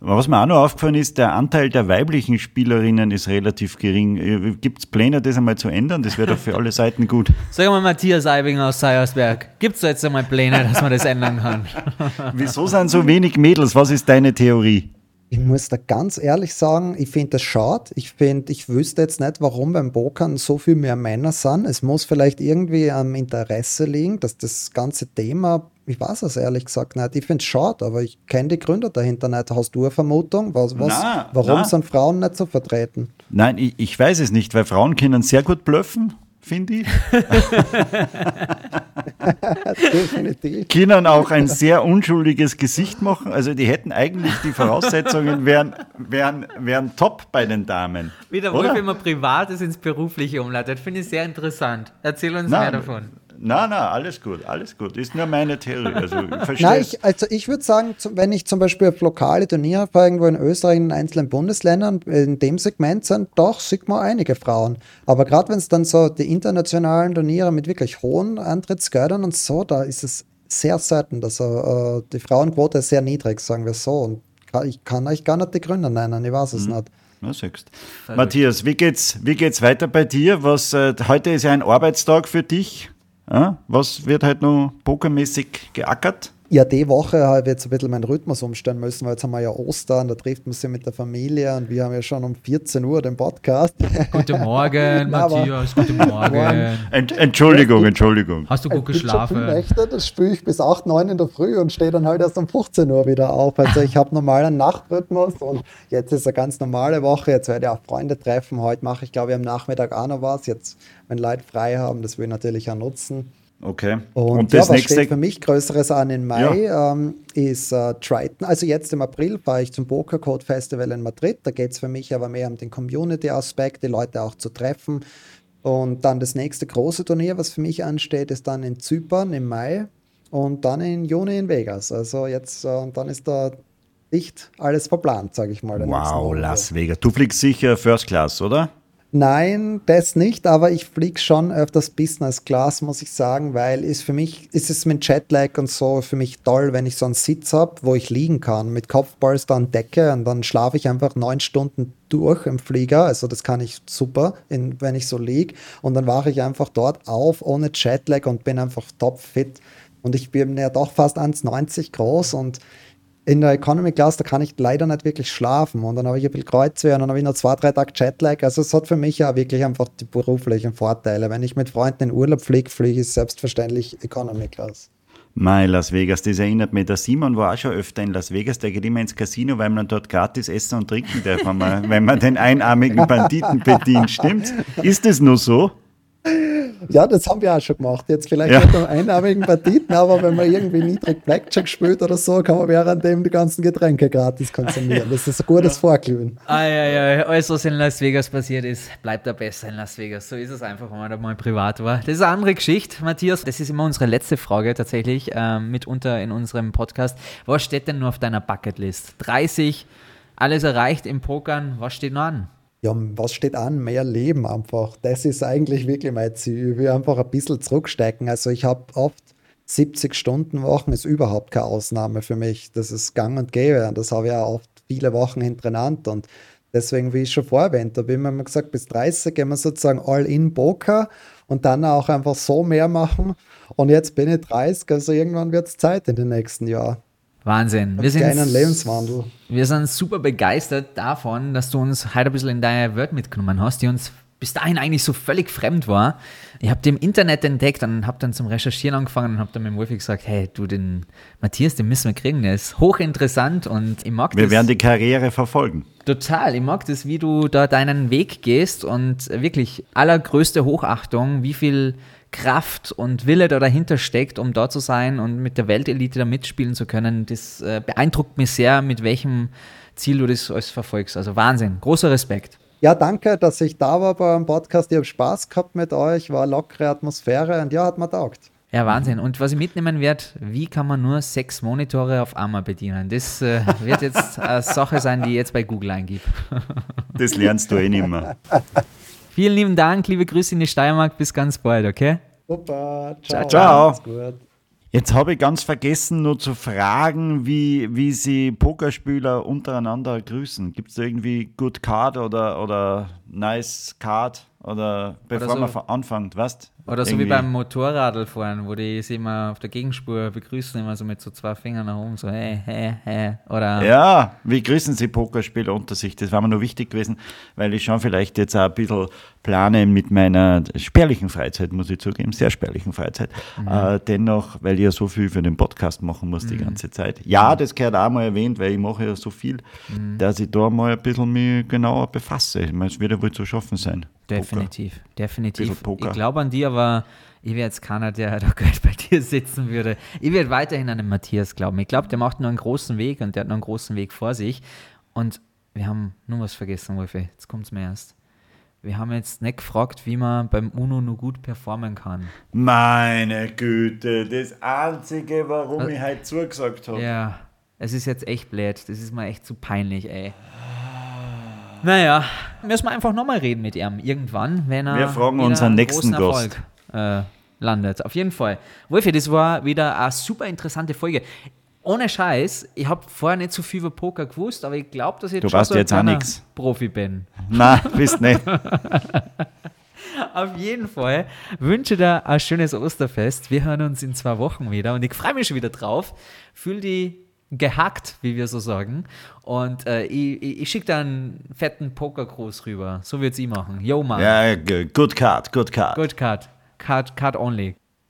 Was mir auch noch aufgefallen ist, der Anteil der weiblichen Spielerinnen ist relativ gering. Äh, Gibt es Pläne, das einmal zu ändern? Das wäre doch für alle Seiten gut. *laughs* Sag mal, Matthias Eibinger aus Seiersberg, gibt es jetzt einmal Pläne, dass man das ändern kann? *laughs* Wieso sind so wenig Mädels? Was ist deine Theorie? Ich muss da ganz ehrlich sagen, ich finde das schade. Ich finde, ich wüsste jetzt nicht, warum beim Pokern so viel mehr Männer sind. Es muss vielleicht irgendwie am Interesse liegen, dass das ganze Thema, ich weiß es ehrlich gesagt nicht. Ich finde es schade, aber ich kenne die Gründe dahinter nicht. Hast du eine Vermutung? Was, was, na, warum na. sind Frauen nicht so vertreten? Nein, ich, ich weiß es nicht, weil Frauen können sehr gut bluffen finde ich. Definitiv. Können auch ein sehr unschuldiges Gesicht machen. Also die hätten eigentlich die Voraussetzungen wären, wären, wären top bei den Damen. Wie der Wolf immer Privates ins Berufliche umleitet, finde ich sehr interessant. Erzähl uns Nein, mehr davon. Nein, nein, alles gut, alles gut. Ist nur meine Theorie. *laughs* Also ich nein, ich, also ich würde sagen, wenn ich zum Beispiel auf lokale Turniere fahre, irgendwo in Österreich, in einzelnen Bundesländern, in dem Segment sind doch, sieht man einige Frauen. Aber gerade wenn es dann so die internationalen Turniere mit wirklich hohen Antrittsgeldern und so, da ist es sehr selten, dass uh, die Frauenquote ist sehr niedrig, sagen wir so. Und ich kann euch gar nicht die Gründe nennen, ich weiß es mhm. nicht. Na, siehst. Matthias, wie geht's, wie geht's weiter bei dir? Was, äh, heute ist ja ein Arbeitstag für dich. Ja, was wird halt noch pokermäßig geackert? Ja, die Woche habe ich jetzt ein bisschen meinen Rhythmus umstellen müssen, weil jetzt haben wir ja Ostern, da trifft man sich mit der Familie und wir haben ja schon um 14 Uhr den Podcast. *laughs* Guten Morgen, Matthias, guten *laughs* Morgen. Ent Entschuldigung, Entschuldigung. Hast du gut geschlafen? Nächte, das spüre ich bis 8, 9 in der Früh und stehe dann halt erst um 15 Uhr wieder auf. Also ich habe normalen Nachtrhythmus und jetzt ist eine ganz normale Woche. Jetzt werde ich auch Freunde treffen. Heute mache ich, glaube ich, am Nachmittag auch noch was. Jetzt, wenn Leute frei haben, das will ich natürlich auch nutzen. Okay. Und, und das ja, was nächste steht für mich Größeres an im Mai ja. ähm, ist äh, Triton. Also jetzt im April fahre ich zum Poker Code Festival in Madrid. Da geht es für mich aber mehr um den Community-Aspekt, die Leute auch zu treffen. Und dann das nächste große Turnier, was für mich ansteht, ist dann in Zypern im Mai und dann im Juni in Vegas. Also jetzt, äh, dann ist da nicht alles verplant, sage ich mal. Wow, Las Vegas. Du fliegst sicher First Class, oder? Nein, das nicht, aber ich fliege schon öfters Business Class, muss ich sagen, weil ist für mich, ist es mit Jetlag und so für mich toll, wenn ich so einen Sitz habe, wo ich liegen kann, mit Kopfpolster und Decke und dann schlafe ich einfach neun Stunden durch im Flieger, also das kann ich super, in, wenn ich so liege und dann wache ich einfach dort auf ohne Jetlag und bin einfach topfit. Und ich bin ja doch fast 1,90 groß und in der Economy Class, da kann ich leider nicht wirklich schlafen. Und dann habe ich ein bisschen Kreuzweh und dann habe ich noch zwei, drei Tage Jetlag. Also es hat für mich ja wirklich einfach die beruflichen Vorteile. Wenn ich mit Freunden in Urlaub fliege, fliege ich selbstverständlich Economy Class. Mai, Las Vegas, das erinnert mich. Der Simon war auch schon öfter in Las Vegas, der geht immer ins Casino, weil man dort gratis essen und trinken darf, wenn man, wenn man den einarmigen Banditen bedient. Stimmt? Ist es nur so? Ja, das haben wir auch schon gemacht. Jetzt vielleicht ja. nicht am einarmigen Banditen, aber wenn man irgendwie niedrig Blackjack spielt oder so, kann man währenddem die ganzen Getränke gratis konsumieren. Das ist ein gutes ja. Vorglühen. Ah, ja, ja. Alles, was in Las Vegas passiert ist, bleibt da besser in Las Vegas. So ist es einfach, wenn man da mal privat war. Das ist eine andere Geschichte, Matthias. Das ist immer unsere letzte Frage tatsächlich, ähm, mitunter in unserem Podcast. Was steht denn nur auf deiner Bucketlist? 30, alles erreicht im Pokern, was steht noch an? Ja, was steht an? Mehr Leben einfach. Das ist eigentlich wirklich mein Ziel. Ich will einfach ein bisschen zurückstecken. Also ich habe oft 70 Stunden Wochen ist überhaupt keine Ausnahme für mich. Das ist gang und gäbe und das habe ich auch oft viele Wochen hintereinander und deswegen, wie ich schon vorher erwähnt habe, immer gesagt, bis 30 gehen wir sozusagen all in Poker und dann auch einfach so mehr machen und jetzt bin ich 30, also irgendwann wird es Zeit in den nächsten Jahren. Wahnsinn. Wir sind, einen Lebenswandel. Wir sind super begeistert davon, dass du uns heute ein bisschen in deine Welt mitgenommen hast, die uns bis dahin eigentlich so völlig fremd war. Ich habe die im Internet entdeckt und habe dann zum Recherchieren angefangen und habe dann mit dem Wolfi gesagt, hey, du, den Matthias, den müssen wir kriegen, der ist hochinteressant und ich mag wir das. Wir werden die Karriere verfolgen. Total, ich mag das, wie du da deinen Weg gehst und wirklich allergrößte Hochachtung, wie viel Kraft und Wille da dahinter steckt, um dort zu sein und mit der Weltelite da mitspielen zu können, das äh, beeindruckt mich sehr, mit welchem Ziel du das alles verfolgst. Also Wahnsinn, großer Respekt. Ja, danke, dass ich da war beim Podcast. Ich habe Spaß gehabt mit euch, war eine lockere Atmosphäre und ja, hat mir taugt. Ja, Wahnsinn. Und was ich mitnehmen werde, wie kann man nur sechs Monitore auf einmal bedienen? Das äh, wird jetzt eine Sache sein, die ich jetzt bei Google eingebe. Das lernst du eh nicht mehr. *laughs* Vielen lieben Dank, liebe Grüße in die Steiermark. Bis ganz bald, okay? Super. Ciao. Ciao. ciao. Jetzt habe ich ganz vergessen, nur zu fragen, wie, wie sie Pokerspieler untereinander grüßen. Gibt es irgendwie Good Card oder, oder Nice Card? Oder bevor oder so, man anfängt, weißt Oder so wie beim Motorradfahren, wo die sich immer auf der Gegenspur begrüßen, immer so mit so zwei Fingern nach oben, so hey, hey, hey. Oder ja, wie grüßen sie Pokerspieler unter sich? Das war mir nur wichtig gewesen, weil ich schon vielleicht jetzt auch ein bisschen plane mit meiner spärlichen Freizeit, muss ich zugeben, sehr spärlichen Freizeit. Mhm. Äh, dennoch, weil ich ja so viel für den Podcast machen muss mhm. die ganze Zeit. Ja, das gehört auch mal erwähnt, weil ich mache ja so viel, mhm. dass ich da mal ein bisschen mich genauer befasse. Ich meine, es wird ja wohl zu schaffen sein. Definitiv, Poker. definitiv. Ich glaube an dir, aber ich wäre jetzt keiner, der da Geld bei *laughs* dir sitzen würde. Ich werde weiterhin an den Matthias glauben. Ich glaube, der macht noch einen großen Weg und der hat noch einen großen Weg vor sich. Und wir haben nur was vergessen, Wolfi. Jetzt kommt es mir erst. Wir haben jetzt nicht gefragt, wie man beim UNO nur gut performen kann. Meine Güte, das Einzige, warum also, ich heute zugesagt habe. Ja, es ist jetzt echt blöd. Das ist mir echt zu peinlich, ey. Naja, müssen wir einfach nochmal reden mit ihm irgendwann, wenn er. Wir fragen unseren nächsten Gast. Äh, landet. Auf jeden Fall. Wolfi, das war wieder eine super interessante Folge. Ohne Scheiß, ich habe vorher nicht so viel über Poker gewusst, aber ich glaube, dass ich jetzt du schon so jetzt ein Profi bin. Nein, bist nicht. *laughs* Auf jeden Fall wünsche dir ein schönes Osterfest. Wir hören uns in zwei Wochen wieder und ich freue mich schon wieder drauf. Fühl die gehackt, wie wir so sagen. Und äh, ich, ich, ich schicke da einen fetten Pokergruß rüber. So wird es ich machen. Yo, Mann. Ja, good card, good card. Good card. Card, card only.